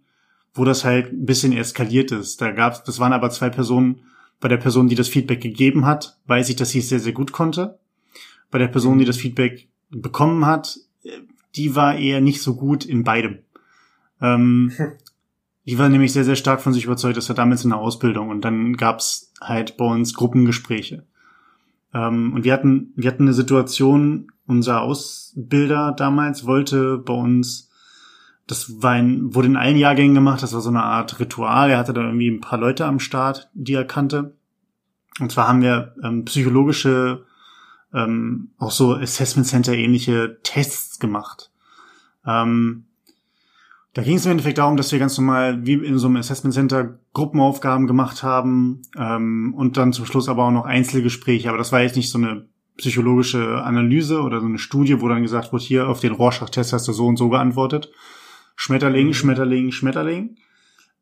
wo das halt ein bisschen eskaliert ist. Da gab's, das waren aber zwei Personen. Bei der Person, die das Feedback gegeben hat, weiß ich, dass sie es sehr, sehr gut konnte. Bei der Person, die das Feedback bekommen hat, die war eher nicht so gut in beidem. Ähm, die war nämlich sehr, sehr stark von sich überzeugt, das war damals in der Ausbildung und dann gab's halt bei uns Gruppengespräche. Ähm, und wir hatten, wir hatten eine Situation, unser Ausbilder damals wollte bei uns, das war ein, wurde in allen Jahrgängen gemacht, das war so eine Art Ritual. Er hatte da irgendwie ein paar Leute am Start, die er kannte. Und zwar haben wir ähm, psychologische, ähm, auch so Assessment Center ähnliche Tests gemacht. Ähm, da ging es im Endeffekt darum, dass wir ganz normal wie in so einem Assessment Center Gruppenaufgaben gemacht haben ähm, und dann zum Schluss aber auch noch Einzelgespräche. Aber das war jetzt nicht so eine psychologische Analyse oder so eine Studie, wo dann gesagt wird, hier auf den Rorschach-Test hast du so und so geantwortet. Schmetterling, mhm. Schmetterling, Schmetterling.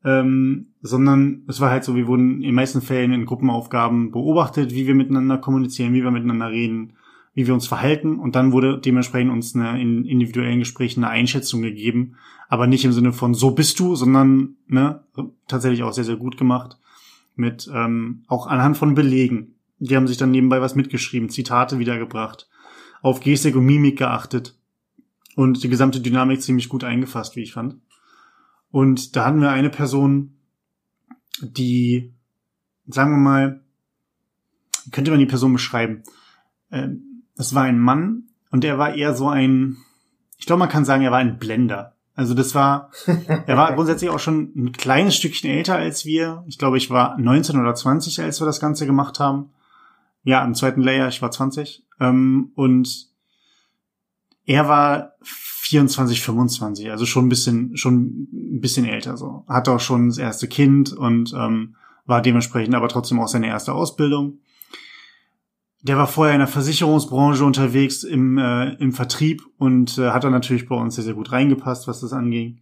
Ähm, sondern es war halt so, wir wurden in den meisten Fällen in Gruppenaufgaben beobachtet, wie wir miteinander kommunizieren, wie wir miteinander reden, wie wir uns verhalten und dann wurde dementsprechend uns eine, in individuellen Gesprächen eine Einschätzung gegeben, aber nicht im Sinne von so bist du, sondern ne, tatsächlich auch sehr, sehr gut gemacht mit ähm, auch anhand von Belegen. Die haben sich dann nebenbei was mitgeschrieben, Zitate wiedergebracht, auf Gestik und Mimik geachtet und die gesamte Dynamik ziemlich gut eingefasst, wie ich fand. Und da hatten wir eine Person, die, sagen wir mal, könnte man die Person beschreiben? Ähm, das war ein Mann und er war eher so ein, ich glaube, man kann sagen, er war ein Blender. Also das war, er war grundsätzlich auch schon ein kleines Stückchen älter als wir. Ich glaube, ich war 19 oder 20, als wir das Ganze gemacht haben. Ja, im zweiten Layer, ich war 20. Ähm, und er war 24, 25, also schon ein bisschen, schon ein bisschen älter so. Hatte auch schon das erste Kind und ähm, war dementsprechend aber trotzdem auch seine erste Ausbildung. Der war vorher in der Versicherungsbranche unterwegs im, äh, im Vertrieb und äh, hat dann natürlich bei uns sehr, sehr gut reingepasst, was das anging.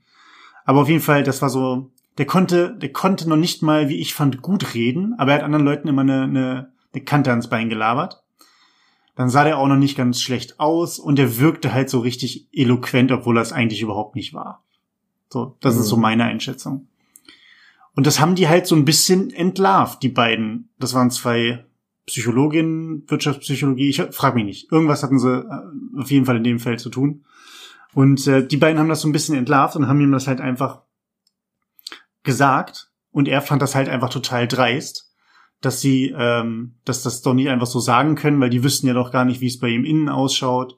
Aber auf jeden Fall, das war so, der konnte, der konnte noch nicht mal, wie ich fand, gut reden, aber er hat anderen Leuten immer eine, eine, eine Kante ans Bein gelabert. Dann sah der auch noch nicht ganz schlecht aus und er wirkte halt so richtig eloquent, obwohl er es eigentlich überhaupt nicht war. So, das mhm. ist so mhm. meine Einschätzung. Und das haben die halt so ein bisschen entlarvt, die beiden. Das waren zwei Psychologin, Wirtschaftspsychologie, ich frage mich nicht. Irgendwas hatten sie äh, auf jeden Fall in dem Feld zu tun. Und äh, die beiden haben das so ein bisschen entlarvt und haben ihm das halt einfach gesagt. Und er fand das halt einfach total dreist, dass sie, ähm, dass das doch nicht einfach so sagen können, weil die wüssten ja doch gar nicht, wie es bei ihm innen ausschaut.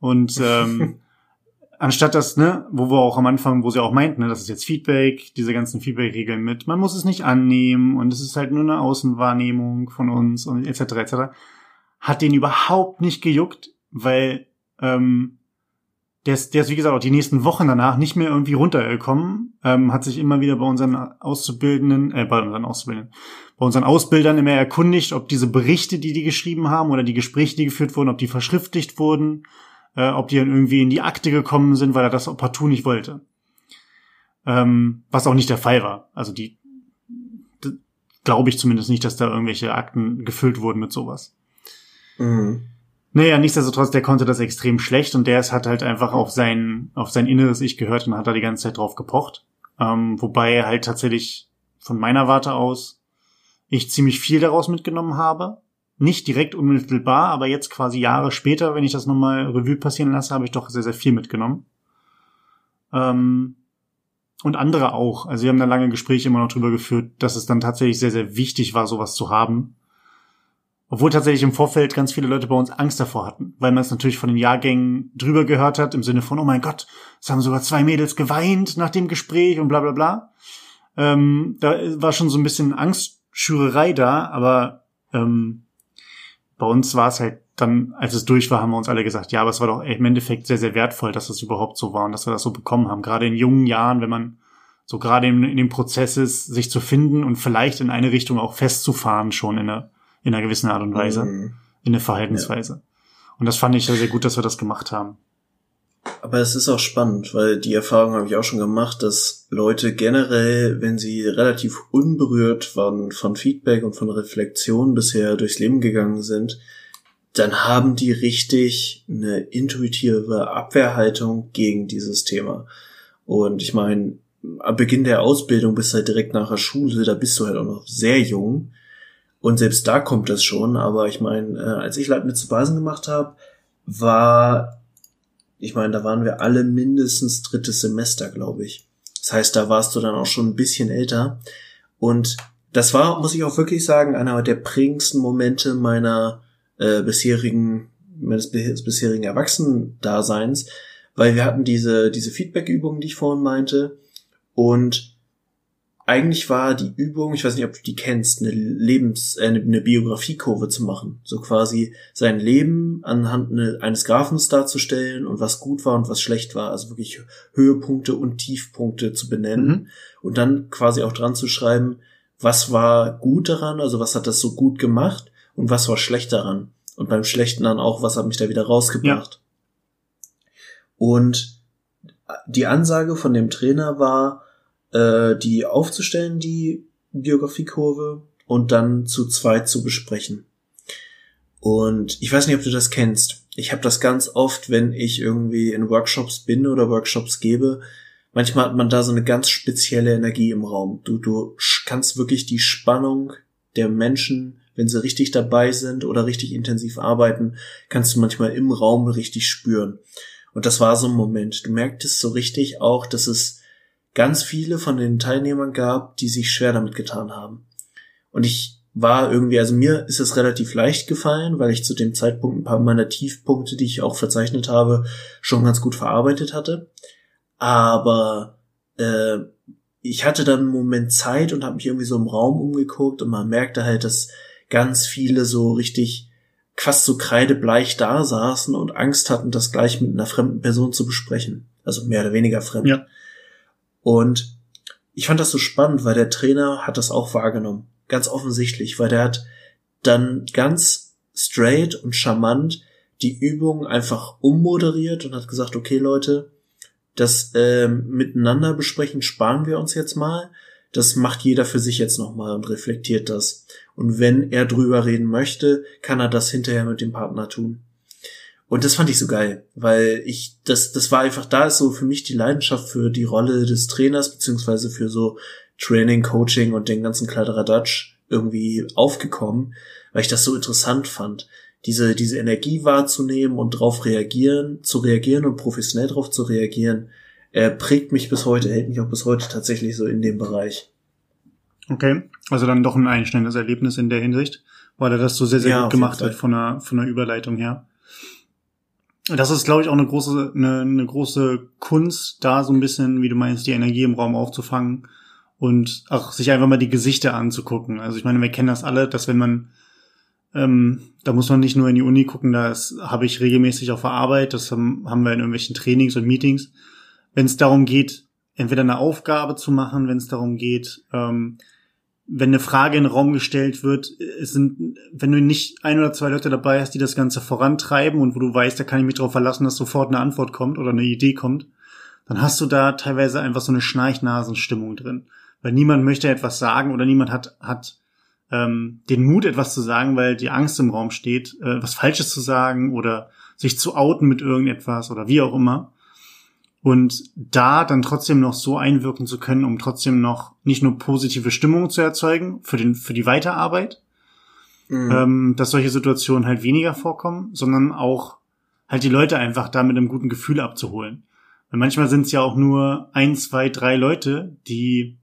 Und ähm, anstatt das, ne, wo wir auch am Anfang, wo sie auch meinten, ne, das ist jetzt Feedback, diese ganzen Feedback-Regeln mit, man muss es nicht annehmen und es ist halt nur eine Außenwahrnehmung von uns und etc. etc. hat den überhaupt nicht gejuckt, weil ähm, der ist, der ist, wie gesagt, auch die nächsten Wochen danach nicht mehr irgendwie runtergekommen, ähm, hat sich immer wieder bei unseren Auszubildenden, äh, bei unseren Auszubildenden, bei unseren Ausbildern immer erkundigt, ob diese Berichte, die die geschrieben haben oder die Gespräche, die geführt wurden, ob die verschriftlicht wurden äh, ob die dann irgendwie in die Akte gekommen sind, weil er das partout nicht wollte. Ähm, was auch nicht der Fall war. Also die glaube ich zumindest nicht, dass da irgendwelche Akten gefüllt wurden mit sowas. Mhm. Naja, nichtsdestotrotz, der konnte das extrem schlecht und der ist, hat halt einfach auf sein, auf sein inneres Ich gehört und hat da die ganze Zeit drauf gepocht. Ähm, wobei er halt tatsächlich von meiner Warte aus ich ziemlich viel daraus mitgenommen habe nicht direkt unmittelbar, aber jetzt quasi Jahre später, wenn ich das nochmal Revue passieren lasse, habe ich doch sehr, sehr viel mitgenommen. Ähm, und andere auch. Also wir haben da lange Gespräche immer noch drüber geführt, dass es dann tatsächlich sehr, sehr wichtig war, sowas zu haben. Obwohl tatsächlich im Vorfeld ganz viele Leute bei uns Angst davor hatten, weil man es natürlich von den Jahrgängen drüber gehört hat, im Sinne von, oh mein Gott, es haben sogar zwei Mädels geweint nach dem Gespräch und bla bla bla. Ähm, da war schon so ein bisschen Angstschürerei da, aber ähm, bei uns war es halt dann, als es durch war, haben wir uns alle gesagt, ja, aber es war doch im Endeffekt sehr, sehr wertvoll, dass das überhaupt so war und dass wir das so bekommen haben. Gerade in jungen Jahren, wenn man so gerade in, in dem Prozess ist, sich zu finden und vielleicht in eine Richtung auch festzufahren schon in einer, in einer gewissen Art und Weise, mhm. in der Verhaltensweise. Ja. Und das fand ich sehr, sehr gut, dass wir das gemacht haben. Aber es ist auch spannend, weil die Erfahrung habe ich auch schon gemacht, dass Leute generell, wenn sie relativ unberührt waren von Feedback und von Reflexion bisher durchs Leben gegangen sind, dann haben die richtig eine intuitive Abwehrhaltung gegen dieses Thema. Und ich meine, am Beginn der Ausbildung bist du halt direkt nach der Schule, da bist du halt auch noch sehr jung. Und selbst da kommt das schon. Aber ich meine, äh, als ich Leibniz zu Basen gemacht habe, war, ich meine, da waren wir alle mindestens drittes Semester, glaube ich. Das heißt, da warst du dann auch schon ein bisschen älter. Und das war, muss ich auch wirklich sagen, einer der prägendsten Momente meiner äh, bisherigen, meines bisherigen Erwachsenendaseins, weil wir hatten diese, diese Feedback-Übungen, die ich vorhin meinte, und eigentlich war die Übung, ich weiß nicht, ob du die kennst, eine Lebens, äh, eine Biografiekurve zu machen. So quasi sein Leben anhand eine, eines Graphens darzustellen und was gut war und was schlecht war. Also wirklich Höhepunkte und Tiefpunkte zu benennen. Mhm. Und dann quasi auch dran zu schreiben, was war gut daran, also was hat das so gut gemacht und was war schlecht daran. Und beim Schlechten dann auch, was hat mich da wieder rausgebracht. Ja. Und die Ansage von dem Trainer war, äh, die aufzustellen, die Biografiekurve, und dann zu zweit zu besprechen. Und ich weiß nicht, ob du das kennst. Ich habe das ganz oft, wenn ich irgendwie in Workshops bin oder Workshops gebe. Manchmal hat man da so eine ganz spezielle Energie im Raum. Du, du kannst wirklich die Spannung der Menschen wenn sie richtig dabei sind oder richtig intensiv arbeiten, kannst du manchmal im Raum richtig spüren. Und das war so ein Moment. Du merktest so richtig auch, dass es ganz viele von den Teilnehmern gab, die sich schwer damit getan haben. Und ich war irgendwie, also mir ist es relativ leicht gefallen, weil ich zu dem Zeitpunkt ein paar meiner Tiefpunkte, die ich auch verzeichnet habe, schon ganz gut verarbeitet hatte. Aber äh, ich hatte dann einen Moment Zeit und habe mich irgendwie so im Raum umgeguckt und man merkte halt, dass ganz viele so richtig fast so kreidebleich da saßen und Angst hatten, das gleich mit einer fremden Person zu besprechen. Also mehr oder weniger fremd. Ja. Und ich fand das so spannend, weil der Trainer hat das auch wahrgenommen. Ganz offensichtlich, weil der hat dann ganz straight und charmant die Übung einfach ummoderiert und hat gesagt, okay Leute, das äh, miteinander besprechen sparen wir uns jetzt mal das macht jeder für sich jetzt nochmal und reflektiert das. Und wenn er drüber reden möchte, kann er das hinterher mit dem Partner tun. Und das fand ich so geil, weil ich, das, das war einfach, da ist so für mich die Leidenschaft für die Rolle des Trainers, beziehungsweise für so Training, Coaching und den ganzen Kladderadatsch irgendwie aufgekommen, weil ich das so interessant fand. Diese, diese Energie wahrzunehmen und drauf reagieren, zu reagieren und professionell drauf zu reagieren, er prägt mich bis heute, hält mich auch bis heute tatsächlich so in dem Bereich. Okay, also dann doch ein einschneidendes Erlebnis in der Hinsicht, weil er das so sehr, sehr ja, gut gemacht hat von der, von der Überleitung her. Das ist, glaube ich, auch eine große, eine, eine große Kunst, da so ein bisschen, wie du meinst, die Energie im Raum aufzufangen und auch sich einfach mal die Gesichter anzugucken. Also ich meine, wir kennen das alle, dass wenn man, ähm, da muss man nicht nur in die Uni gucken, da habe ich regelmäßig auf der Arbeit, das haben, haben wir in irgendwelchen Trainings und Meetings, wenn es darum geht, entweder eine Aufgabe zu machen, wenn es darum geht, ähm, wenn eine Frage in den Raum gestellt wird, es sind, wenn du nicht ein oder zwei Leute dabei hast, die das Ganze vorantreiben und wo du weißt, da kann ich mich darauf verlassen, dass sofort eine Antwort kommt oder eine Idee kommt, dann hast du da teilweise einfach so eine Schnarchnasenstimmung drin. Weil niemand möchte etwas sagen oder niemand hat, hat ähm, den Mut, etwas zu sagen, weil die Angst im Raum steht, äh, was Falsches zu sagen oder sich zu outen mit irgendetwas oder wie auch immer und da dann trotzdem noch so einwirken zu können, um trotzdem noch nicht nur positive Stimmung zu erzeugen für den für die Weiterarbeit, mhm. ähm, dass solche Situationen halt weniger vorkommen, sondern auch halt die Leute einfach da mit einem guten Gefühl abzuholen. Weil manchmal sind es ja auch nur ein, zwei, drei Leute, die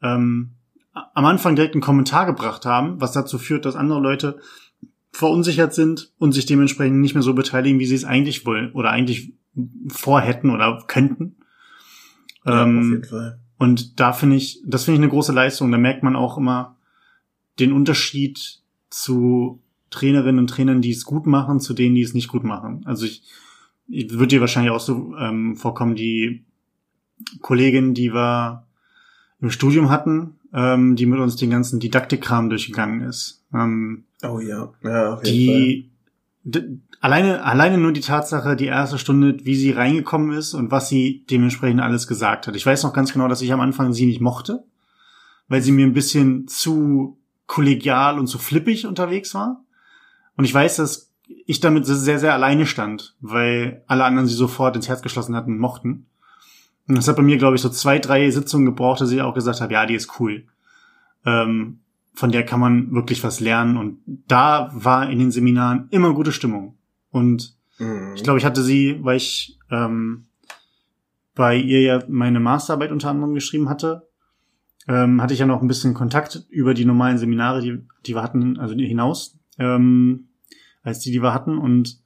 ähm, am Anfang direkt einen Kommentar gebracht haben, was dazu führt, dass andere Leute verunsichert sind und sich dementsprechend nicht mehr so beteiligen, wie sie es eigentlich wollen oder eigentlich vorhätten oder könnten. Ja, ähm, auf jeden Fall. Und da finde ich, das finde ich eine große Leistung. Da merkt man auch immer den Unterschied zu Trainerinnen und Trainern, die es gut machen, zu denen, die es nicht gut machen. Also ich, ich würde dir wahrscheinlich auch so ähm, vorkommen, die Kollegin, die wir im Studium hatten, ähm, die mit uns den ganzen Didaktikkram durchgegangen ist. Ähm, oh ja, ja auf jeden die alleine, alleine nur die Tatsache, die erste Stunde, wie sie reingekommen ist und was sie dementsprechend alles gesagt hat. Ich weiß noch ganz genau, dass ich am Anfang sie nicht mochte, weil sie mir ein bisschen zu kollegial und zu flippig unterwegs war. Und ich weiß, dass ich damit sehr, sehr alleine stand, weil alle anderen sie sofort ins Herz geschlossen hatten und mochten. Und das hat bei mir, glaube ich, so zwei, drei Sitzungen gebraucht, dass ich auch gesagt habe, ja, die ist cool. Ähm, von der kann man wirklich was lernen. Und da war in den Seminaren immer gute Stimmung. Und mhm. ich glaube, ich hatte sie, weil ich ähm, bei ihr ja meine Masterarbeit unter anderem geschrieben hatte, ähm, hatte ich ja noch ein bisschen Kontakt über die normalen Seminare, die, die wir hatten, also hinaus, ähm, als die, die wir hatten. Und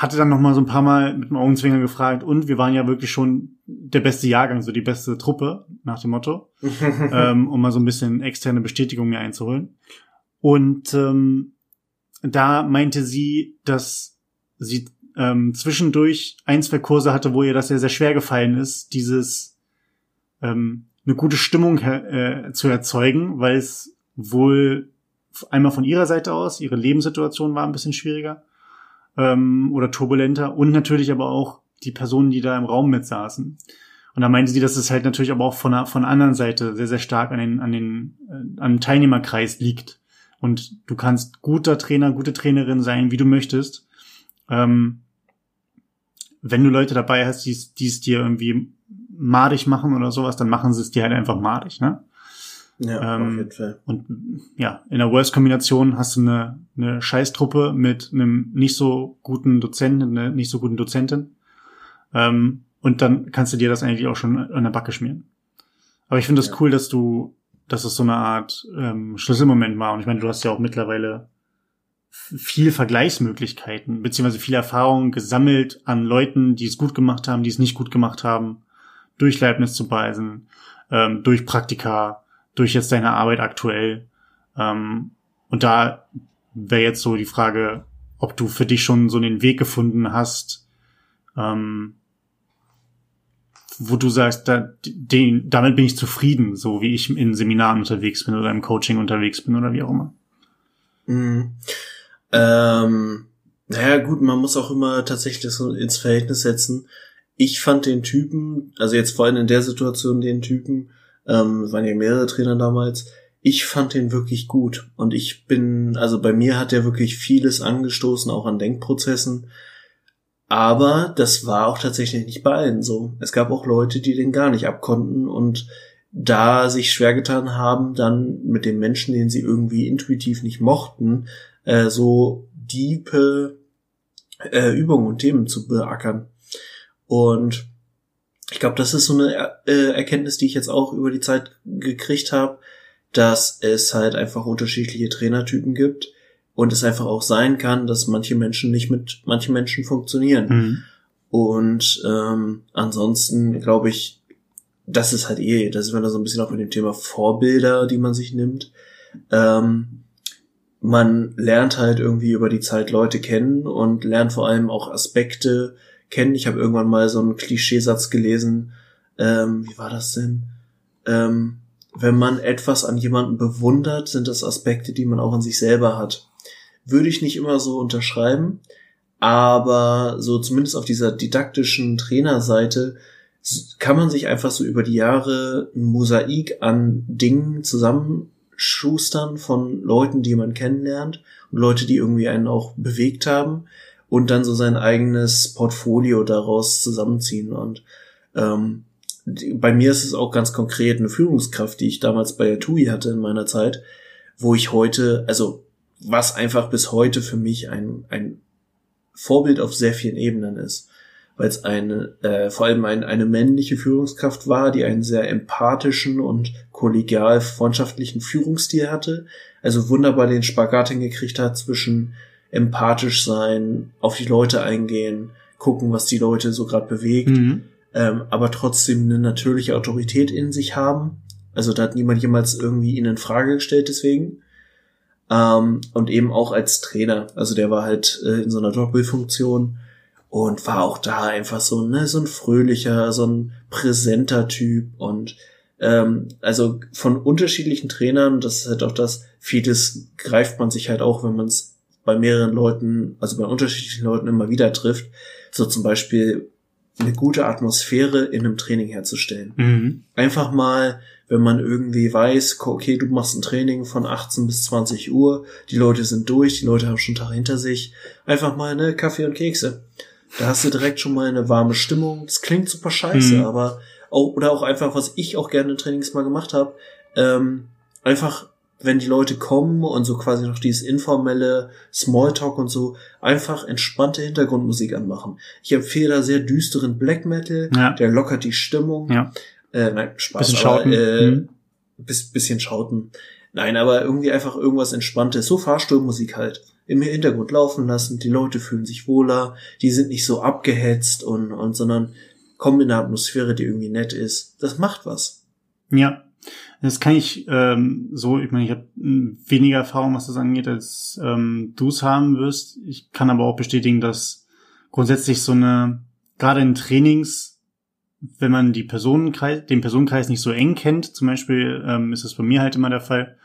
hatte dann noch mal so ein paar Mal mit dem Augenzwinger gefragt und wir waren ja wirklich schon der beste Jahrgang, so die beste Truppe nach dem Motto, ähm, um mal so ein bisschen externe Bestätigung mir einzuholen. Und ähm, da meinte sie, dass sie ähm, zwischendurch ein, zwei Kurse hatte, wo ihr das sehr, sehr schwer gefallen ist, dieses ähm, eine gute Stimmung äh, zu erzeugen, weil es wohl einmal von ihrer Seite aus, ihre Lebenssituation war ein bisschen schwieriger ähm, oder turbulenter und natürlich aber auch die Personen, die da im Raum mit saßen. Und da meinte sie, dass es halt natürlich aber auch von der, von der anderen Seite sehr, sehr stark an den, an den, äh, an Teilnehmerkreis liegt. Und du kannst guter Trainer, gute Trainerin sein, wie du möchtest. Ähm, wenn du Leute dabei hast, die es dir irgendwie madig machen oder sowas, dann machen sie es dir halt einfach madig, ne? Ja, ähm, auf jeden Fall. Und ja, in der Worst-Kombination hast du eine, eine Scheißtruppe mit einem nicht so guten Dozenten, eine nicht so guten Dozentin. Ähm, und dann kannst du dir das eigentlich auch schon an der Backe schmieren. Aber ich finde es ja. das cool, dass du, dass es so eine Art ähm, Schlüsselmoment war. Und ich meine, du hast ja auch mittlerweile viel Vergleichsmöglichkeiten, beziehungsweise viel Erfahrung gesammelt an Leuten, die es gut gemacht haben, die es nicht gut gemacht haben, durch Leibniz zu beisen, ähm, durch Praktika, durch jetzt deine Arbeit aktuell. Ähm, und da wäre jetzt so die Frage, ob du für dich schon so den Weg gefunden hast, ähm, wo du sagst, da, den, damit bin ich zufrieden, so wie ich in Seminaren unterwegs bin oder im Coaching unterwegs bin oder wie auch immer. Mhm. Ähm, naja, gut, man muss auch immer tatsächlich so ins Verhältnis setzen. Ich fand den Typen, also jetzt vor allem in der Situation den Typen, ähm, waren ja mehrere Trainer damals. Ich fand den wirklich gut und ich bin, also bei mir hat er wirklich vieles angestoßen, auch an Denkprozessen. Aber das war auch tatsächlich nicht bei allen so. Es gab auch Leute, die den gar nicht abkonnten und da sich schwer getan haben, dann mit dem Menschen, den sie irgendwie intuitiv nicht mochten, äh, so diepe äh, Übungen und Themen zu beackern. Und ich glaube, das ist so eine äh, Erkenntnis, die ich jetzt auch über die Zeit gekriegt habe, dass es halt einfach unterschiedliche Trainertypen gibt und es einfach auch sein kann, dass manche Menschen nicht mit manchen Menschen funktionieren. Mhm. Und ähm, ansonsten glaube ich, das ist halt eh, das ist wenn da so ein bisschen auch mit dem Thema Vorbilder, die man sich nimmt. Ähm, man lernt halt irgendwie über die Zeit Leute kennen und lernt vor allem auch Aspekte kennen. Ich habe irgendwann mal so einen Klischeesatz gelesen. Ähm, wie war das denn? Ähm, wenn man etwas an jemanden bewundert, sind das Aspekte, die man auch an sich selber hat. Würde ich nicht immer so unterschreiben, aber so zumindest auf dieser didaktischen Trainerseite kann man sich einfach so über die Jahre ein Mosaik an Dingen zusammenschustern von Leuten, die man kennenlernt und Leute, die irgendwie einen auch bewegt haben und dann so sein eigenes Portfolio daraus zusammenziehen. Und ähm, bei mir ist es auch ganz konkret eine Führungskraft, die ich damals bei TUI hatte in meiner Zeit, wo ich heute, also was einfach bis heute für mich ein, ein Vorbild auf sehr vielen Ebenen ist, weil es eine, äh, vor allem ein, eine männliche Führungskraft war, die einen sehr empathischen und kollegial freundschaftlichen Führungsstil hatte, also wunderbar den Spagat hingekriegt hat zwischen empathisch sein, auf die Leute eingehen, gucken, was die Leute so gerade bewegt, mhm. ähm, aber trotzdem eine natürliche Autorität in sich haben. Also da hat niemand jemals irgendwie ihn in Frage gestellt deswegen. Ähm, und eben auch als Trainer. Also der war halt äh, in so einer Doppelfunktion und war auch da einfach so, ne, so ein fröhlicher, so ein präsenter Typ und ähm, also von unterschiedlichen Trainern, das ist halt auch das, vieles greift man sich halt auch, wenn man es bei mehreren Leuten, also bei unterschiedlichen Leuten immer wieder trifft, so zum Beispiel eine gute Atmosphäre in einem Training herzustellen. Mhm. Einfach mal, wenn man irgendwie weiß, okay, du machst ein Training von 18 bis 20 Uhr, die Leute sind durch, die Leute haben schon einen Tag hinter sich, einfach mal eine Kaffee und Kekse. Da hast du direkt schon mal eine warme Stimmung. Das klingt super scheiße, Mhm. aber auch, oder auch einfach, was ich auch gerne in Trainings mal gemacht habe, ähm, einfach, wenn die Leute kommen und so quasi noch dieses informelle Smalltalk und so, einfach entspannte Hintergrundmusik anmachen. Ich empfehle da sehr düsteren Black Metal, Ja. der lockert die Stimmung. Ja. Äh, nein, Spaß. Bisschen aber, schauten. Äh, Mhm. bis, bisschen schauten. Nein, aber irgendwie einfach irgendwas Entspanntes. So Fahrstuhlmusik halt. Im Hintergrund laufen lassen. Die Leute fühlen sich wohler. Die sind nicht so abgehetzt und, und, sondern kommen in eine Atmosphäre, die irgendwie nett ist. Das macht was. Ja, das kann ich ähm, so, ich meine, ich habe weniger Erfahrung, was das angeht, als ähm, du es haben wirst. Ich kann aber auch bestätigen, dass grundsätzlich so eine, gerade in Trainings, wenn man die Personenkreis, den Personenkreis nicht so eng kennt, zum Beispiel ähm, ist das bei mir halt immer der Fall.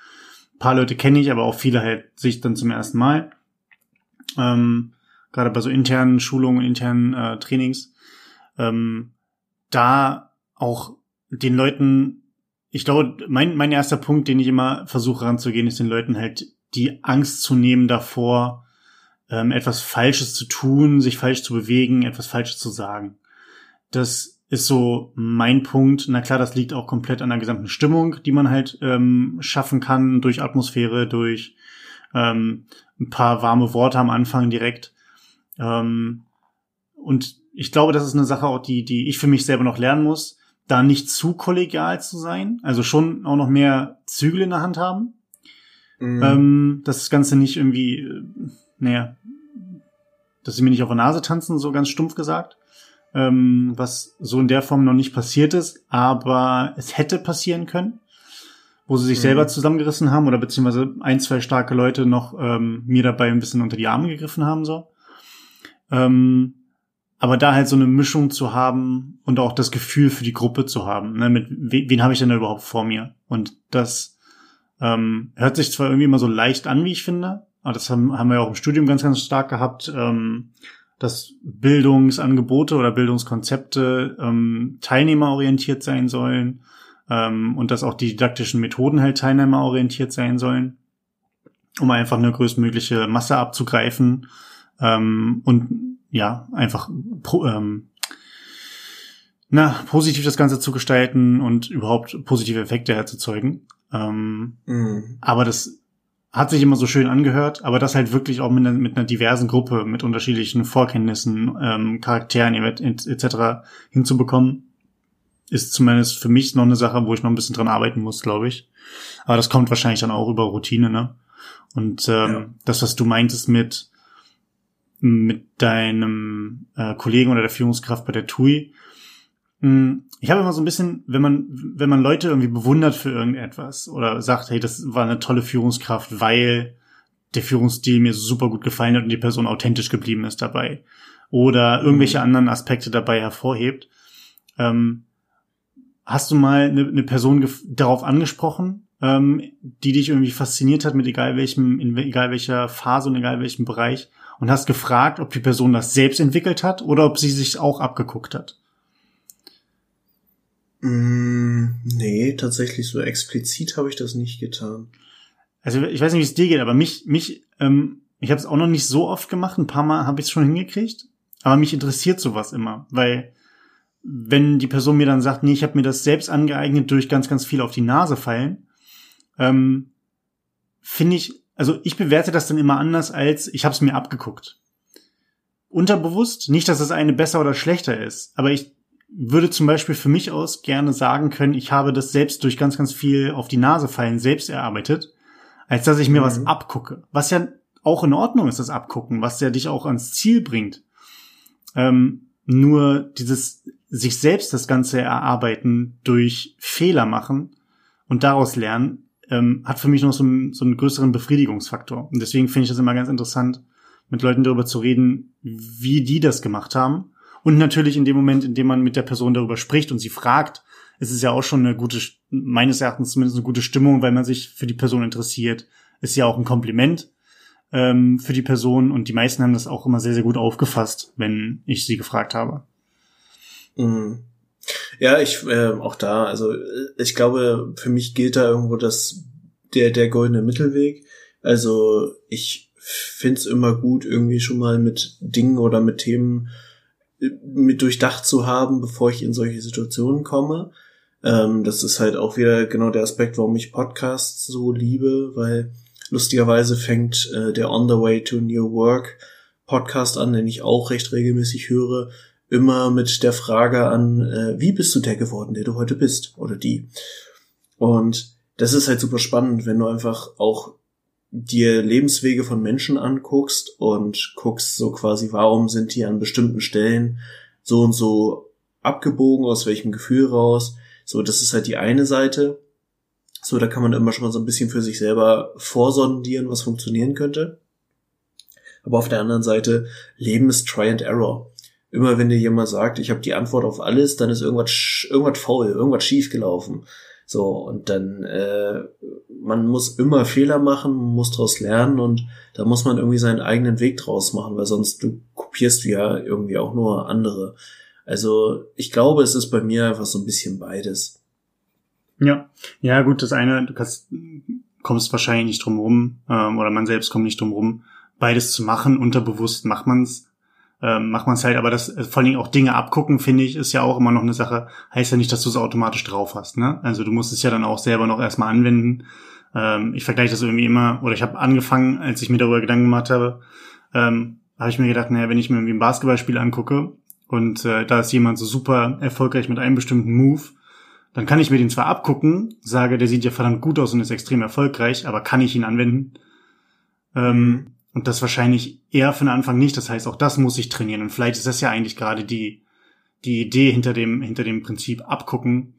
Ein paar Leute kenne ich, aber auch viele halt sich dann zum ersten Mal. Ähm, gerade bei so internen Schulungen, internen äh, Trainings, ähm, da auch den Leuten, ich glaube, mein, mein erster Punkt, den ich immer versuche ranzugehen, ist den Leuten halt die Angst zu nehmen davor, ähm, etwas Falsches zu tun, sich falsch zu bewegen, etwas Falsches zu sagen. Das ist so mein Punkt. Na klar, das liegt auch komplett an der gesamten Stimmung, die man halt ähm, schaffen kann, durch Atmosphäre, durch ähm, ein paar warme Worte am Anfang direkt. Ähm, und ich glaube, das ist eine Sache, auch die, die ich für mich selber noch lernen muss, da nicht zu kollegial zu sein, also schon auch noch mehr Zügel in der Hand haben. Mhm. Ähm, dass das Ganze nicht irgendwie, äh, naja, dass sie mir nicht auf der Nase tanzen, so ganz stumpf gesagt. Ähm, was so in der Form noch nicht passiert ist, aber es hätte passieren können, wo sie sich Mhm. selber zusammengerissen haben oder beziehungsweise ein, zwei starke Leute noch ähm, mir dabei ein bisschen unter die Arme gegriffen haben, so. Ähm, aber da halt so eine Mischung zu haben und auch das Gefühl für die Gruppe zu haben, ne, mit we wen habe ich denn überhaupt vor mir? Und das ähm, hört sich zwar irgendwie immer so leicht an, wie ich finde, aber das haben, haben wir ja auch im Studium ganz, ganz stark gehabt, ähm, dass Bildungsangebote oder Bildungskonzepte ähm, teilnehmerorientiert sein sollen ähm, und dass auch die didaktischen Methoden halt teilnehmerorientiert sein sollen, um einfach eine größtmögliche Masse abzugreifen ähm, und ja, einfach pro, ähm, na, positiv das Ganze zu gestalten und überhaupt positive Effekte herzuzeugen. Ähm, Mhm. aber das hat sich immer so schön angehört, aber das halt wirklich auch mit einer, mit einer diversen Gruppe, mit unterschiedlichen Vorkenntnissen, ähm, Charakteren et- etc. hinzubekommen, ist zumindest für mich noch eine Sache, wo ich noch ein bisschen dran arbeiten muss, glaube ich. Aber das kommt wahrscheinlich dann auch über Routine, ne? Und ähm, Ja. das, was du meintest mit mit deinem äh, Kollegen oder der Führungskraft bei der TUI, mh, ich habe immer so ein bisschen, wenn man, wenn man Leute irgendwie bewundert für irgendetwas oder sagt, hey, das war eine tolle Führungskraft, weil der Führungsstil mir super gut gefallen hat und die Person authentisch geblieben ist dabei. Oder irgendwelche anderen Aspekte dabei hervorhebt. Ähm, hast du mal eine, eine Person darauf angesprochen, ähm, die dich irgendwie fasziniert hat mit egal welchem, in egal welcher Phase und egal welchem Bereich und hast gefragt, ob die Person das selbst entwickelt hat oder ob sie sich auch abgeguckt hat? Mm, nee, tatsächlich so explizit habe ich das nicht getan. Also ich weiß nicht, wie es dir geht, aber mich, mich, ähm, ich habe es auch noch nicht so oft gemacht. Ein paar Mal habe ich es schon hingekriegt, aber mich interessiert sowas immer, weil wenn die Person mir dann sagt, nee, ich habe mir das selbst angeeignet durch ganz, ganz viel auf die Nase fallen, ähm, finde ich, also ich bewerte das dann immer anders als ich habe es mir abgeguckt. Unterbewusst, nicht, dass das eine besser oder schlechter ist, aber ich würde zum Beispiel für mich aus gerne sagen können, ich habe das selbst durch ganz, ganz viel auf die Nase fallen selbst erarbeitet, als dass ich mir Mhm. was abgucke. Was ja auch in Ordnung ist, das Abgucken, was ja dich auch ans Ziel bringt. Ähm, nur dieses sich selbst das Ganze erarbeiten durch Fehler machen und daraus lernen, ähm, hat für mich noch so einen, so einen größeren Befriedigungsfaktor. Und deswegen finde ich das immer ganz interessant, mit Leuten darüber zu reden, wie die das gemacht haben. Und natürlich in dem Moment, in dem man mit der Person darüber spricht und sie fragt, ist es ja auch schon eine gute, meines Erachtens zumindest eine gute Stimmung, weil man sich für die Person interessiert. Ist ja auch ein Kompliment. ähm, für die Person und die meisten haben das auch immer sehr, sehr gut aufgefasst, wenn ich sie gefragt habe. Mhm. Ja, ich äh, auch da, also ich glaube, für mich gilt da irgendwo das der der goldene Mittelweg. Also ich find's immer gut, irgendwie schon mal mit Dingen oder mit Themen äh, mit durchdacht zu haben, bevor ich in solche Situationen komme. Ähm, das ist halt auch wieder genau der Aspekt, warum ich Podcasts so liebe, weil lustigerweise fängt äh, der On the Way to New Work Podcast an, den ich auch recht regelmäßig höre, immer mit der Frage an, äh, wie bist du der geworden, der du heute bist oder die. Und das ist halt super spannend, wenn du einfach auch dir Lebenswege von Menschen anguckst und guckst so quasi, warum sind die an bestimmten Stellen so und so abgebogen, aus welchem Gefühl raus. So, das ist halt die eine Seite. So, da kann man immer schon mal so ein bisschen für sich selber vorsondieren, was funktionieren könnte. Aber auf der anderen Seite, Leben ist Try and Error. Immer wenn dir jemand sagt, ich habe die Antwort auf alles, dann ist irgendwas, irgendwas faul, irgendwas schief gelaufen. So, und dann, äh, man muss immer Fehler machen, muss daraus lernen und da muss man irgendwie seinen eigenen Weg draus machen, weil sonst du kopierst ja irgendwie auch nur andere. Also ich glaube, es ist bei mir einfach so ein bisschen beides. Ja, ja gut, das eine, du kannst, kommst wahrscheinlich nicht drum rum, ähm, oder man selbst kommt nicht drum rum, beides zu machen, unterbewusst macht man's ähm, macht man es halt, aber das äh, vor allen Dingen auch Dinge abgucken, finde ich, ist ja auch immer noch eine Sache, heißt ja nicht, dass du es automatisch drauf hast. Ne? Also du musst es ja dann auch selber noch erstmal anwenden. Ähm, ich vergleiche das irgendwie immer, oder ich habe angefangen, als ich mir darüber Gedanken gemacht habe, ähm, habe ich mir gedacht, naja, wenn ich mir irgendwie ein Basketballspiel angucke und äh, da ist jemand so super erfolgreich mit einem bestimmten Move, dann kann ich mir den zwar abgucken, sage, der sieht ja verdammt gut aus und ist extrem erfolgreich, aber kann ich ihn anwenden? Ähm, und das wahrscheinlich eher für den Anfang nicht. Das heißt, auch das muss ich trainieren. Und vielleicht ist das ja eigentlich gerade die, die Idee hinter dem, hinter dem Prinzip abgucken.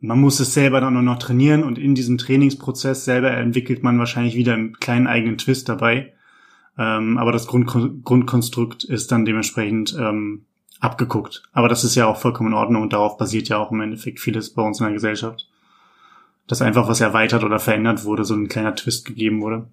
Man muss es selber dann nur noch trainieren und in diesem Trainingsprozess selber entwickelt man wahrscheinlich wieder einen kleinen eigenen Twist dabei. Ähm, aber das Grund, Grundkonstrukt ist dann dementsprechend ähm, abgeguckt. Aber das ist ja auch vollkommen in Ordnung und darauf basiert ja auch im Endeffekt vieles bei uns in der Gesellschaft. Dass einfach was erweitert oder verändert wurde, so ein kleiner Twist gegeben wurde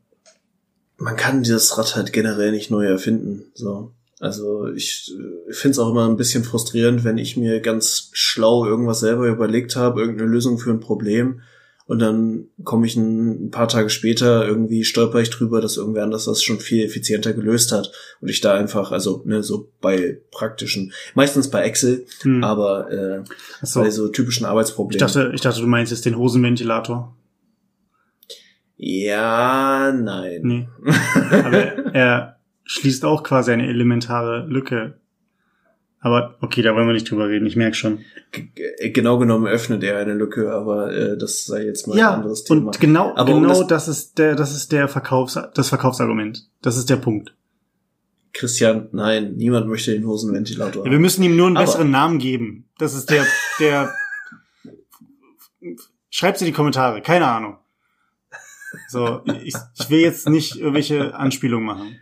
man kann dieses Rad halt generell nicht neu erfinden. So. Also ich, ich finde es auch immer ein bisschen frustrierend, wenn ich mir ganz schlau irgendwas selber überlegt habe, irgendeine Lösung für ein Problem und dann komme ich ein, ein, paar Tage später irgendwie stolper ich drüber, dass irgendwer anders das schon viel effizienter gelöst hat und ich da einfach, also ne, so bei praktischen, meistens bei Excel, hm. aber äh, so. bei so typischen Arbeitsproblemen. Ich dachte, ich dachte, du meinst jetzt den Hosenventilator. Ja, nein. Nee. Aber er schließt auch quasi eine elementare Lücke. Aber okay, da wollen wir nicht drüber reden, ich merke schon. G genau genommen öffnet er eine Lücke, aber äh, das sei jetzt mal ja, ein anderes Thema. Und genau, aber genau um das, das, ist der, das ist der Verkaufs, das Verkaufsargument. Das ist der Punkt. Christian, nein, niemand möchte den Hosenventilator. Ja, wir müssen ihm nur einen aber besseren Namen geben. Das ist der, der. Schreibt's in die Kommentare, keine Ahnung. So, ich, ich will jetzt nicht irgendwelche Anspielungen machen.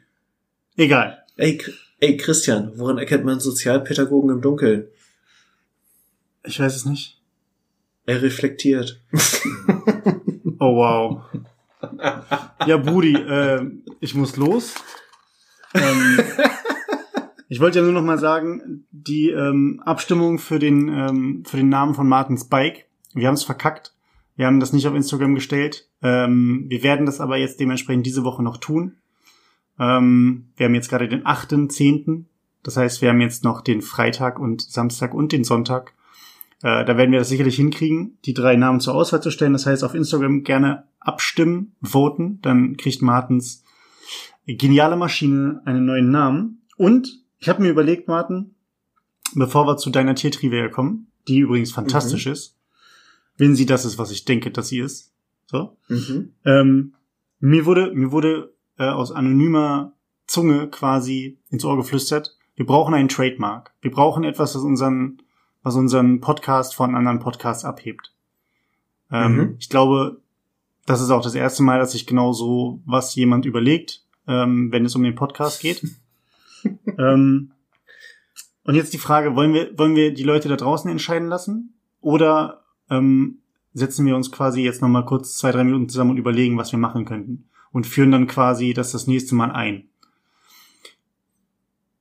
Egal. Ey, ey, Christian, woran erkennt man Sozialpädagogen im Dunkeln? Ich weiß es nicht. Er reflektiert. oh wow. Ja, Brudi, äh, ich muss los. Ähm, ich wollte ja nur noch mal sagen, die ähm, Abstimmung für den ähm, für den Namen von Martin Spike, wir haben es verkackt. Wir haben das nicht auf Instagram gestellt. Ähm, wir werden das aber jetzt dementsprechend diese Woche noch tun. Ähm, wir haben jetzt gerade den 8.10. Das heißt, wir haben jetzt noch den Freitag und Samstag und den Sonntag. Äh, da werden wir das sicherlich hinkriegen, die drei Namen zur Auswahl zu stellen. Das heißt, auf Instagram gerne abstimmen, voten. Dann kriegt Martens geniale Maschine einen neuen Namen. Und ich habe mir überlegt, Martin, bevor wir zu deiner Tiertrivia kommen, die übrigens fantastisch mhm. ist, wenn sie das ist, was ich denke, dass sie ist. So. Mhm. Ähm, mir wurde, mir wurde äh, aus anonymer Zunge quasi ins Ohr geflüstert, wir brauchen einen Trademark. Wir brauchen etwas, was unseren, was unseren Podcast von anderen Podcasts abhebt. Ähm, mhm. Ich glaube, das ist auch das erste Mal, dass sich genau so was jemand überlegt, ähm, wenn es um den Podcast geht. ähm, und jetzt die Frage, wollen wir, wollen wir die Leute da draußen entscheiden lassen? Oder ähm, setzen wir uns quasi jetzt nochmal kurz zwei, drei Minuten zusammen und überlegen, was wir machen könnten. und führen dann quasi das das nächste Mal ein.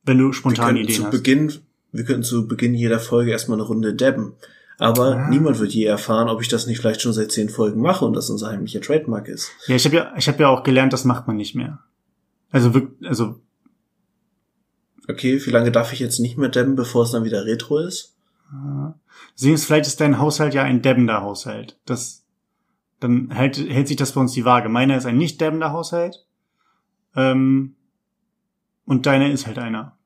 Wenn du spontan Ideen zu hast. Beginn, wir könnten zu Beginn jeder Folge erstmal eine Runde dabben. Aber Ah. niemand wird je erfahren, ob ich das nicht vielleicht schon seit zehn Folgen mache und das unser heimlicher Trademark ist. Ja, ich habe ja, ich habe ja auch gelernt, das macht man nicht mehr. Also wirklich, also Okay, wie lange darf ich jetzt nicht mehr dabben, bevor es dann wieder Retro ist? Sehen vielleicht ist dein Haushalt ja ein debbender Haushalt. Das, dann hält, hält sich das bei uns die Waage. Meiner ist ein nicht debbender Haushalt. Ähm, und deiner ist halt einer.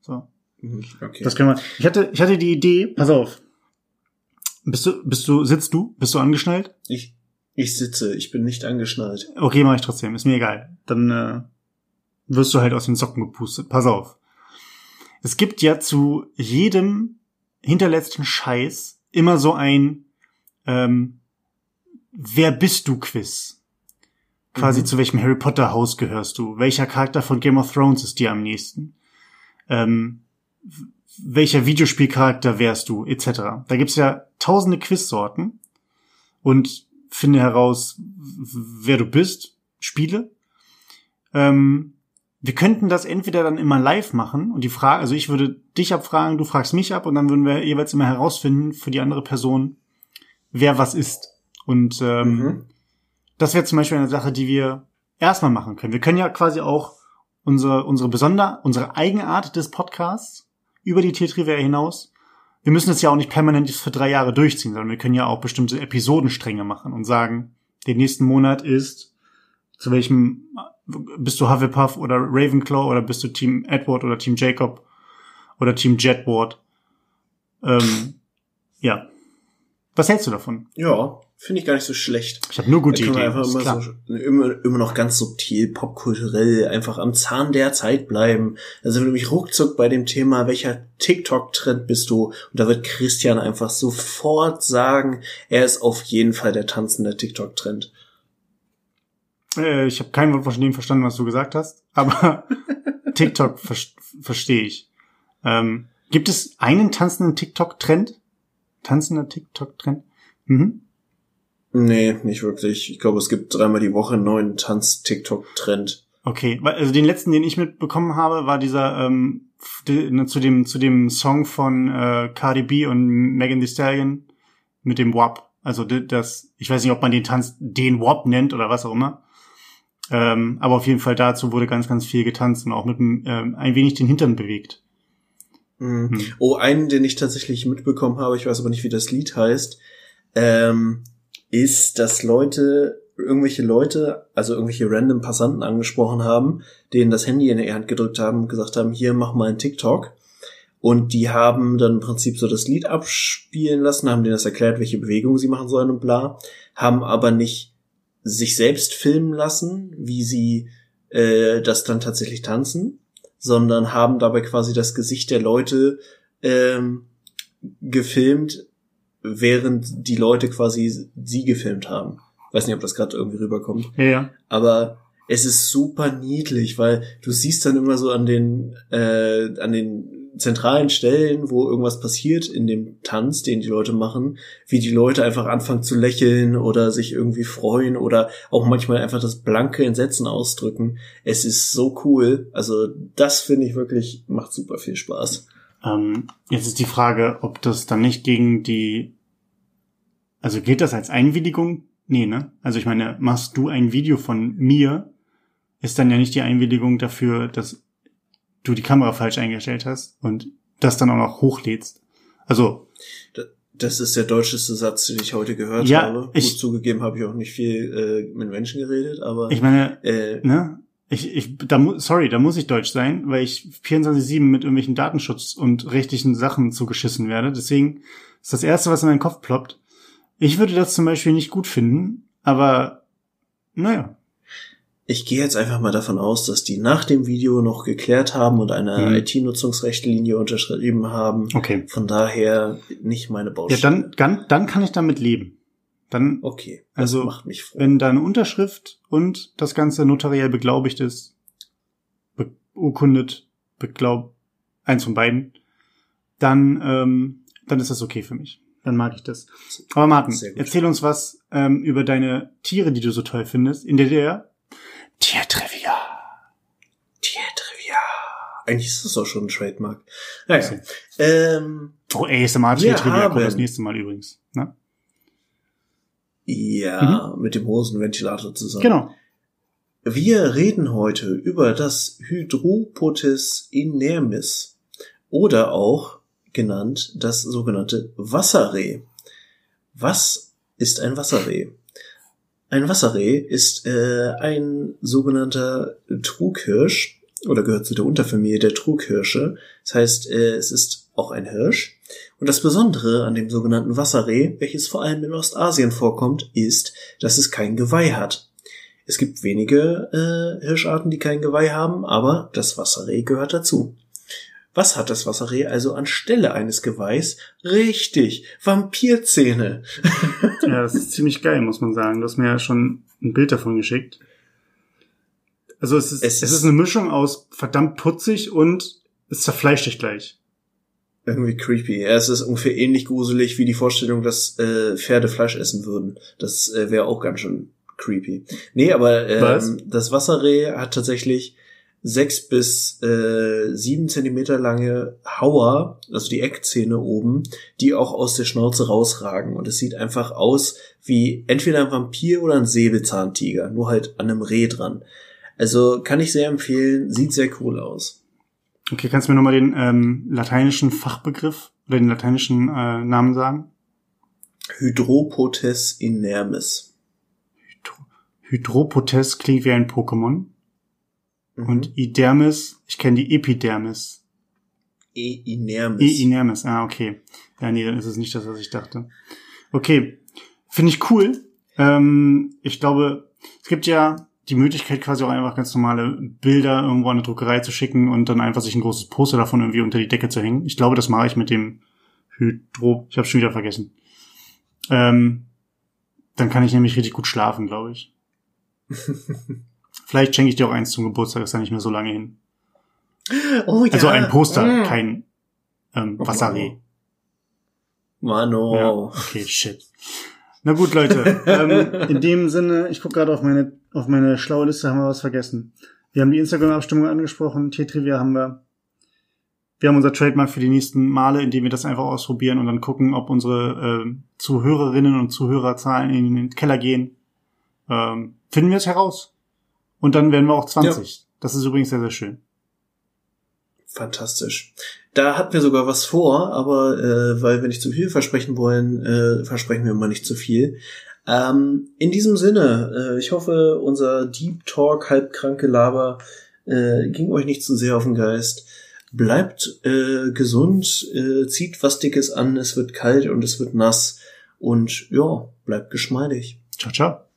So. Mhm, Okay. Das können wir. Ich hatte, ich hatte die Idee, pass auf. Bist du, bist du, sitzt du? Bist du angeschnallt? ich, ich sitze, ich bin nicht angeschnallt. Okay, mache ich trotzdem, ist mir egal. Dann äh, wirst du halt aus den Socken gepustet. Pass auf. Es gibt ja zu jedem hinterletzten Scheiß immer so ein ähm, Wer bist du Quiz. Quasi Mhm. zu welchem Harry Potter Haus gehörst du? Welcher Charakter von Game of Thrones ist dir am nächsten? Ähm, welcher Videospielcharakter wärst du? Etc. Da gibt's ja tausende Quizsorten und finde heraus, wer du bist, spiele. Ähm, wir könnten das entweder dann immer live machen und die Frage, also ich würde dich abfragen, du fragst mich ab und dann würden wir jeweils immer herausfinden für die andere Person, wer was ist. Und ähm, Mhm. das wäre zum Beispiel eine Sache, die wir erstmal machen können. Wir können ja quasi auch unsere, unsere Besonder, unsere Eigenart des Podcasts über die T-Trivia hinaus. Wir müssen es ja auch nicht permanent für drei Jahre durchziehen, sondern wir können ja auch bestimmte Episodenstränge machen und sagen, den nächsten Monat ist zu welchem bist du Hufflepuff oder Ravenclaw oder bist du Team Edward oder Team Jacob oder Team Jetward? Ähm, ja. Was hältst du davon? Ja, finde ich gar nicht so schlecht. Ich habe nur gute Ideen. einfach immer, klar. so, immer, immer noch ganz subtil, popkulturell, einfach am Zahn der Zeit bleiben. Also wenn du mich ruckzuck bei dem Thema, welcher TikTok-Trend bist du? Und da wird Christian einfach sofort sagen, er ist auf jeden Fall der tanzende TikTok-Trend. Äh, ich habe kein Wort von dem verstanden, was du gesagt hast, aber TikTok ver verstehe ich. Ähm, gibt es einen tanzenden TikTok-Trend? Tanzender TikTok-Trend? Mhm. Nee, nicht wirklich. Ich glaube, es gibt dreimal die Woche einen neuen Tanz-TikTok-Trend. Okay, also den letzten, den ich mitbekommen habe, war dieser ähm, ne, zu dem zu dem Song von äh, Cardi B und Megan Thee Stallion mit dem WAP. Also das, ich weiß nicht, ob man den Tanz den WAP nennt oder was auch immer. Ähm, aber auf jeden Fall dazu wurde ganz, ganz viel getanzt und auch mit ähm, ein wenig den Hintern bewegt. Mhm. Hm. Oh, einen, den ich tatsächlich mitbekommen habe, ich weiß aber nicht, wie das Lied heißt, ähm, ist, dass Leute, irgendwelche Leute, also irgendwelche random Passanten angesprochen haben, denen das Handy in die Hand gedrückt haben und gesagt haben, hier, mach mal einen TikTok. Und die haben dann im Prinzip so das Lied abspielen lassen, haben denen das erklärt, welche Bewegungen sie machen sollen und bla, haben aber nicht sich selbst filmen lassen, wie sie äh, das dann tatsächlich tanzen, sondern haben dabei quasi das Gesicht der Leute ähm, gefilmt, während die Leute quasi sie gefilmt haben. Weiß nicht, ob das gerade irgendwie rüberkommt. Ja. Aber es ist super niedlich, weil du siehst dann immer so an den äh, an den zentralen Stellen, wo irgendwas passiert in dem Tanz, den die Leute machen, wie die Leute einfach anfangen zu lächeln oder sich irgendwie freuen oder auch manchmal einfach das blanke Entsetzen ausdrücken. Es ist so cool. Also das finde ich wirklich macht super viel Spaß. Ähm, jetzt ist die Frage, ob das dann nicht gegen die, also gilt das als Einwilligung? Nee, ne? Also ich meine, machst du ein Video von mir, ist dann ja nicht die Einwilligung dafür, dass du die Kamera falsch eingestellt hast und das dann auch noch hochlädst. Also, Das ist der deutscheste Satz, den ich heute gehört Ja, habe. ich- Gut zugegeben habe ich auch nicht viel äh, mit Menschen geredet, aber ich meine, äh, ne? Ich, ich, da, sorry, da muss ich deutsch sein, weil ich 24-7 mit irgendwelchen Datenschutz und rechtlichen Sachen zugeschissen werde. Deswegen ist das Erste, was in meinen Kopf ploppt. Ich würde das zum Beispiel nicht gut finden, aber naja. Ich gehe jetzt einfach mal davon aus, dass die nach dem Video noch geklärt haben und eine Mhm. IT-Nutzungsrechtlinie unterschrieben haben. Okay. Von daher nicht meine Ja, Baustelle. dann, dann, dann kann ich damit leben. Dann, Okay, das Also, macht mich froh. wenn da eine Unterschrift und das Ganze notariell beglaubigt ist, beurkundet, beglaub, eins von beiden, dann, ähm, dann ist das okay für mich. Dann mag ich das. Aber Martin, erzähl uns was ähm, über deine Tiere, die du so toll findest. In der, Tiertrivia. Tiertrivia. Eigentlich ist das auch schon ein Trademark. Naja. Ähm, Oh, ASMR Wir Tiertrivia kommt das nächste Mal übrigens. Ne? ja, mit dem Hosenventilator zusammen. Genau. Wir reden heute über das Hydropotes inermis oder auch genannt das sogenannte Wasserreh. Was ist ein Wasserreh? Ein Wasserreh ist äh, ein sogenannter Trughirsch oder gehört zu der Unterfamilie der Trughirsche. Das heißt, äh, es ist auch ein Hirsch. Und das Besondere an dem sogenannten Wasserreh, welches vor allem in Ostasien vorkommt, ist, dass es kein Geweih hat. Es gibt wenige äh, Hirscharten, die kein Geweih haben, aber das Wasserreh gehört dazu. Was hat das Wasserreh also anstelle eines Geweihs? Richtig, Vampirzähne. Ja, das ist ziemlich geil, muss man sagen. Du hast mir ja schon ein Bild davon geschickt. Also es ist, Es es ist- eine Mischung aus verdammt putzig und es zerfleischt dich gleich. Irgendwie creepy. Ja, es ist ungefähr ähnlich gruselig wie die Vorstellung, dass äh, Pferde Fleisch essen würden. Das äh, wäre auch ganz schön creepy. Nee, aber Was? ähm, das Wasserreh hat tatsächlich sechs bis äh, sieben Zentimeter lange Hauer, also die Eckzähne oben, die auch aus der Schnauze rausragen. Und es sieht einfach aus wie entweder ein Vampir oder ein Säbelzahntiger, nur halt an einem Reh dran. Also kann ich sehr empfehlen, sieht sehr cool aus. Okay, kannst du mir nochmal den ähm, lateinischen Fachbegriff oder den lateinischen äh, Namen sagen? Hydropotes inermis. Hydro Hydropotes klingt wie ein Pokémon. Mhm. Und Idermis, ich kenne die Epidermis. E inermis. E Inermis, ah, okay. Ja, nee, dann ist es nicht das, was ich dachte. Okay, finde ich cool. Ähm, ich glaube, es gibt ja die Möglichkeit, quasi auch einfach ganz normale Bilder irgendwo an eine Druckerei zu schicken und dann einfach sich ein großes Poster davon irgendwie unter die Decke zu hängen. Ich glaube, das mache ich mit dem Hydro. Ich habe schon wieder vergessen. Ähm, dann kann ich nämlich richtig gut schlafen, glaube ich. Vielleicht schenke ich dir auch eins zum Geburtstag, ist ja nicht mehr so lange hin. oh, ja. Also ein Poster, Mm. kein ähm, Oh, Wasserreh. Mano. Ja, okay, shit. Na gut, Leute. ähm, in dem Sinne, ich gucke gerade auf meine, auf meine schlaue Liste, haben wir was vergessen. Wir haben die Instagram-Abstimmung angesprochen, T-Trivia haben wir. Wir haben unser Trademark für die nächsten Male, indem wir das einfach ausprobieren und dann gucken, ob unsere äh, Zuhörerinnen und Zuhörerzahlen in den Keller gehen. Ähm, finden wir es heraus. Und dann werden wir auch 20. Das ist übrigens sehr, sehr schön. Fantastisch. Da hatten wir sogar was vor, aber äh, weil wir nicht zu viel versprechen wollen, äh, versprechen wir mal nicht zu viel. Ähm, in diesem Sinne, äh, ich hoffe, unser Deep Talk, halbkranke Laber äh, ging euch nicht zu sehr auf den Geist. Bleibt äh, gesund, äh, zieht was Dickes an, es wird kalt und es wird nass und ja, bleibt geschmeidig. Ciao, ciao.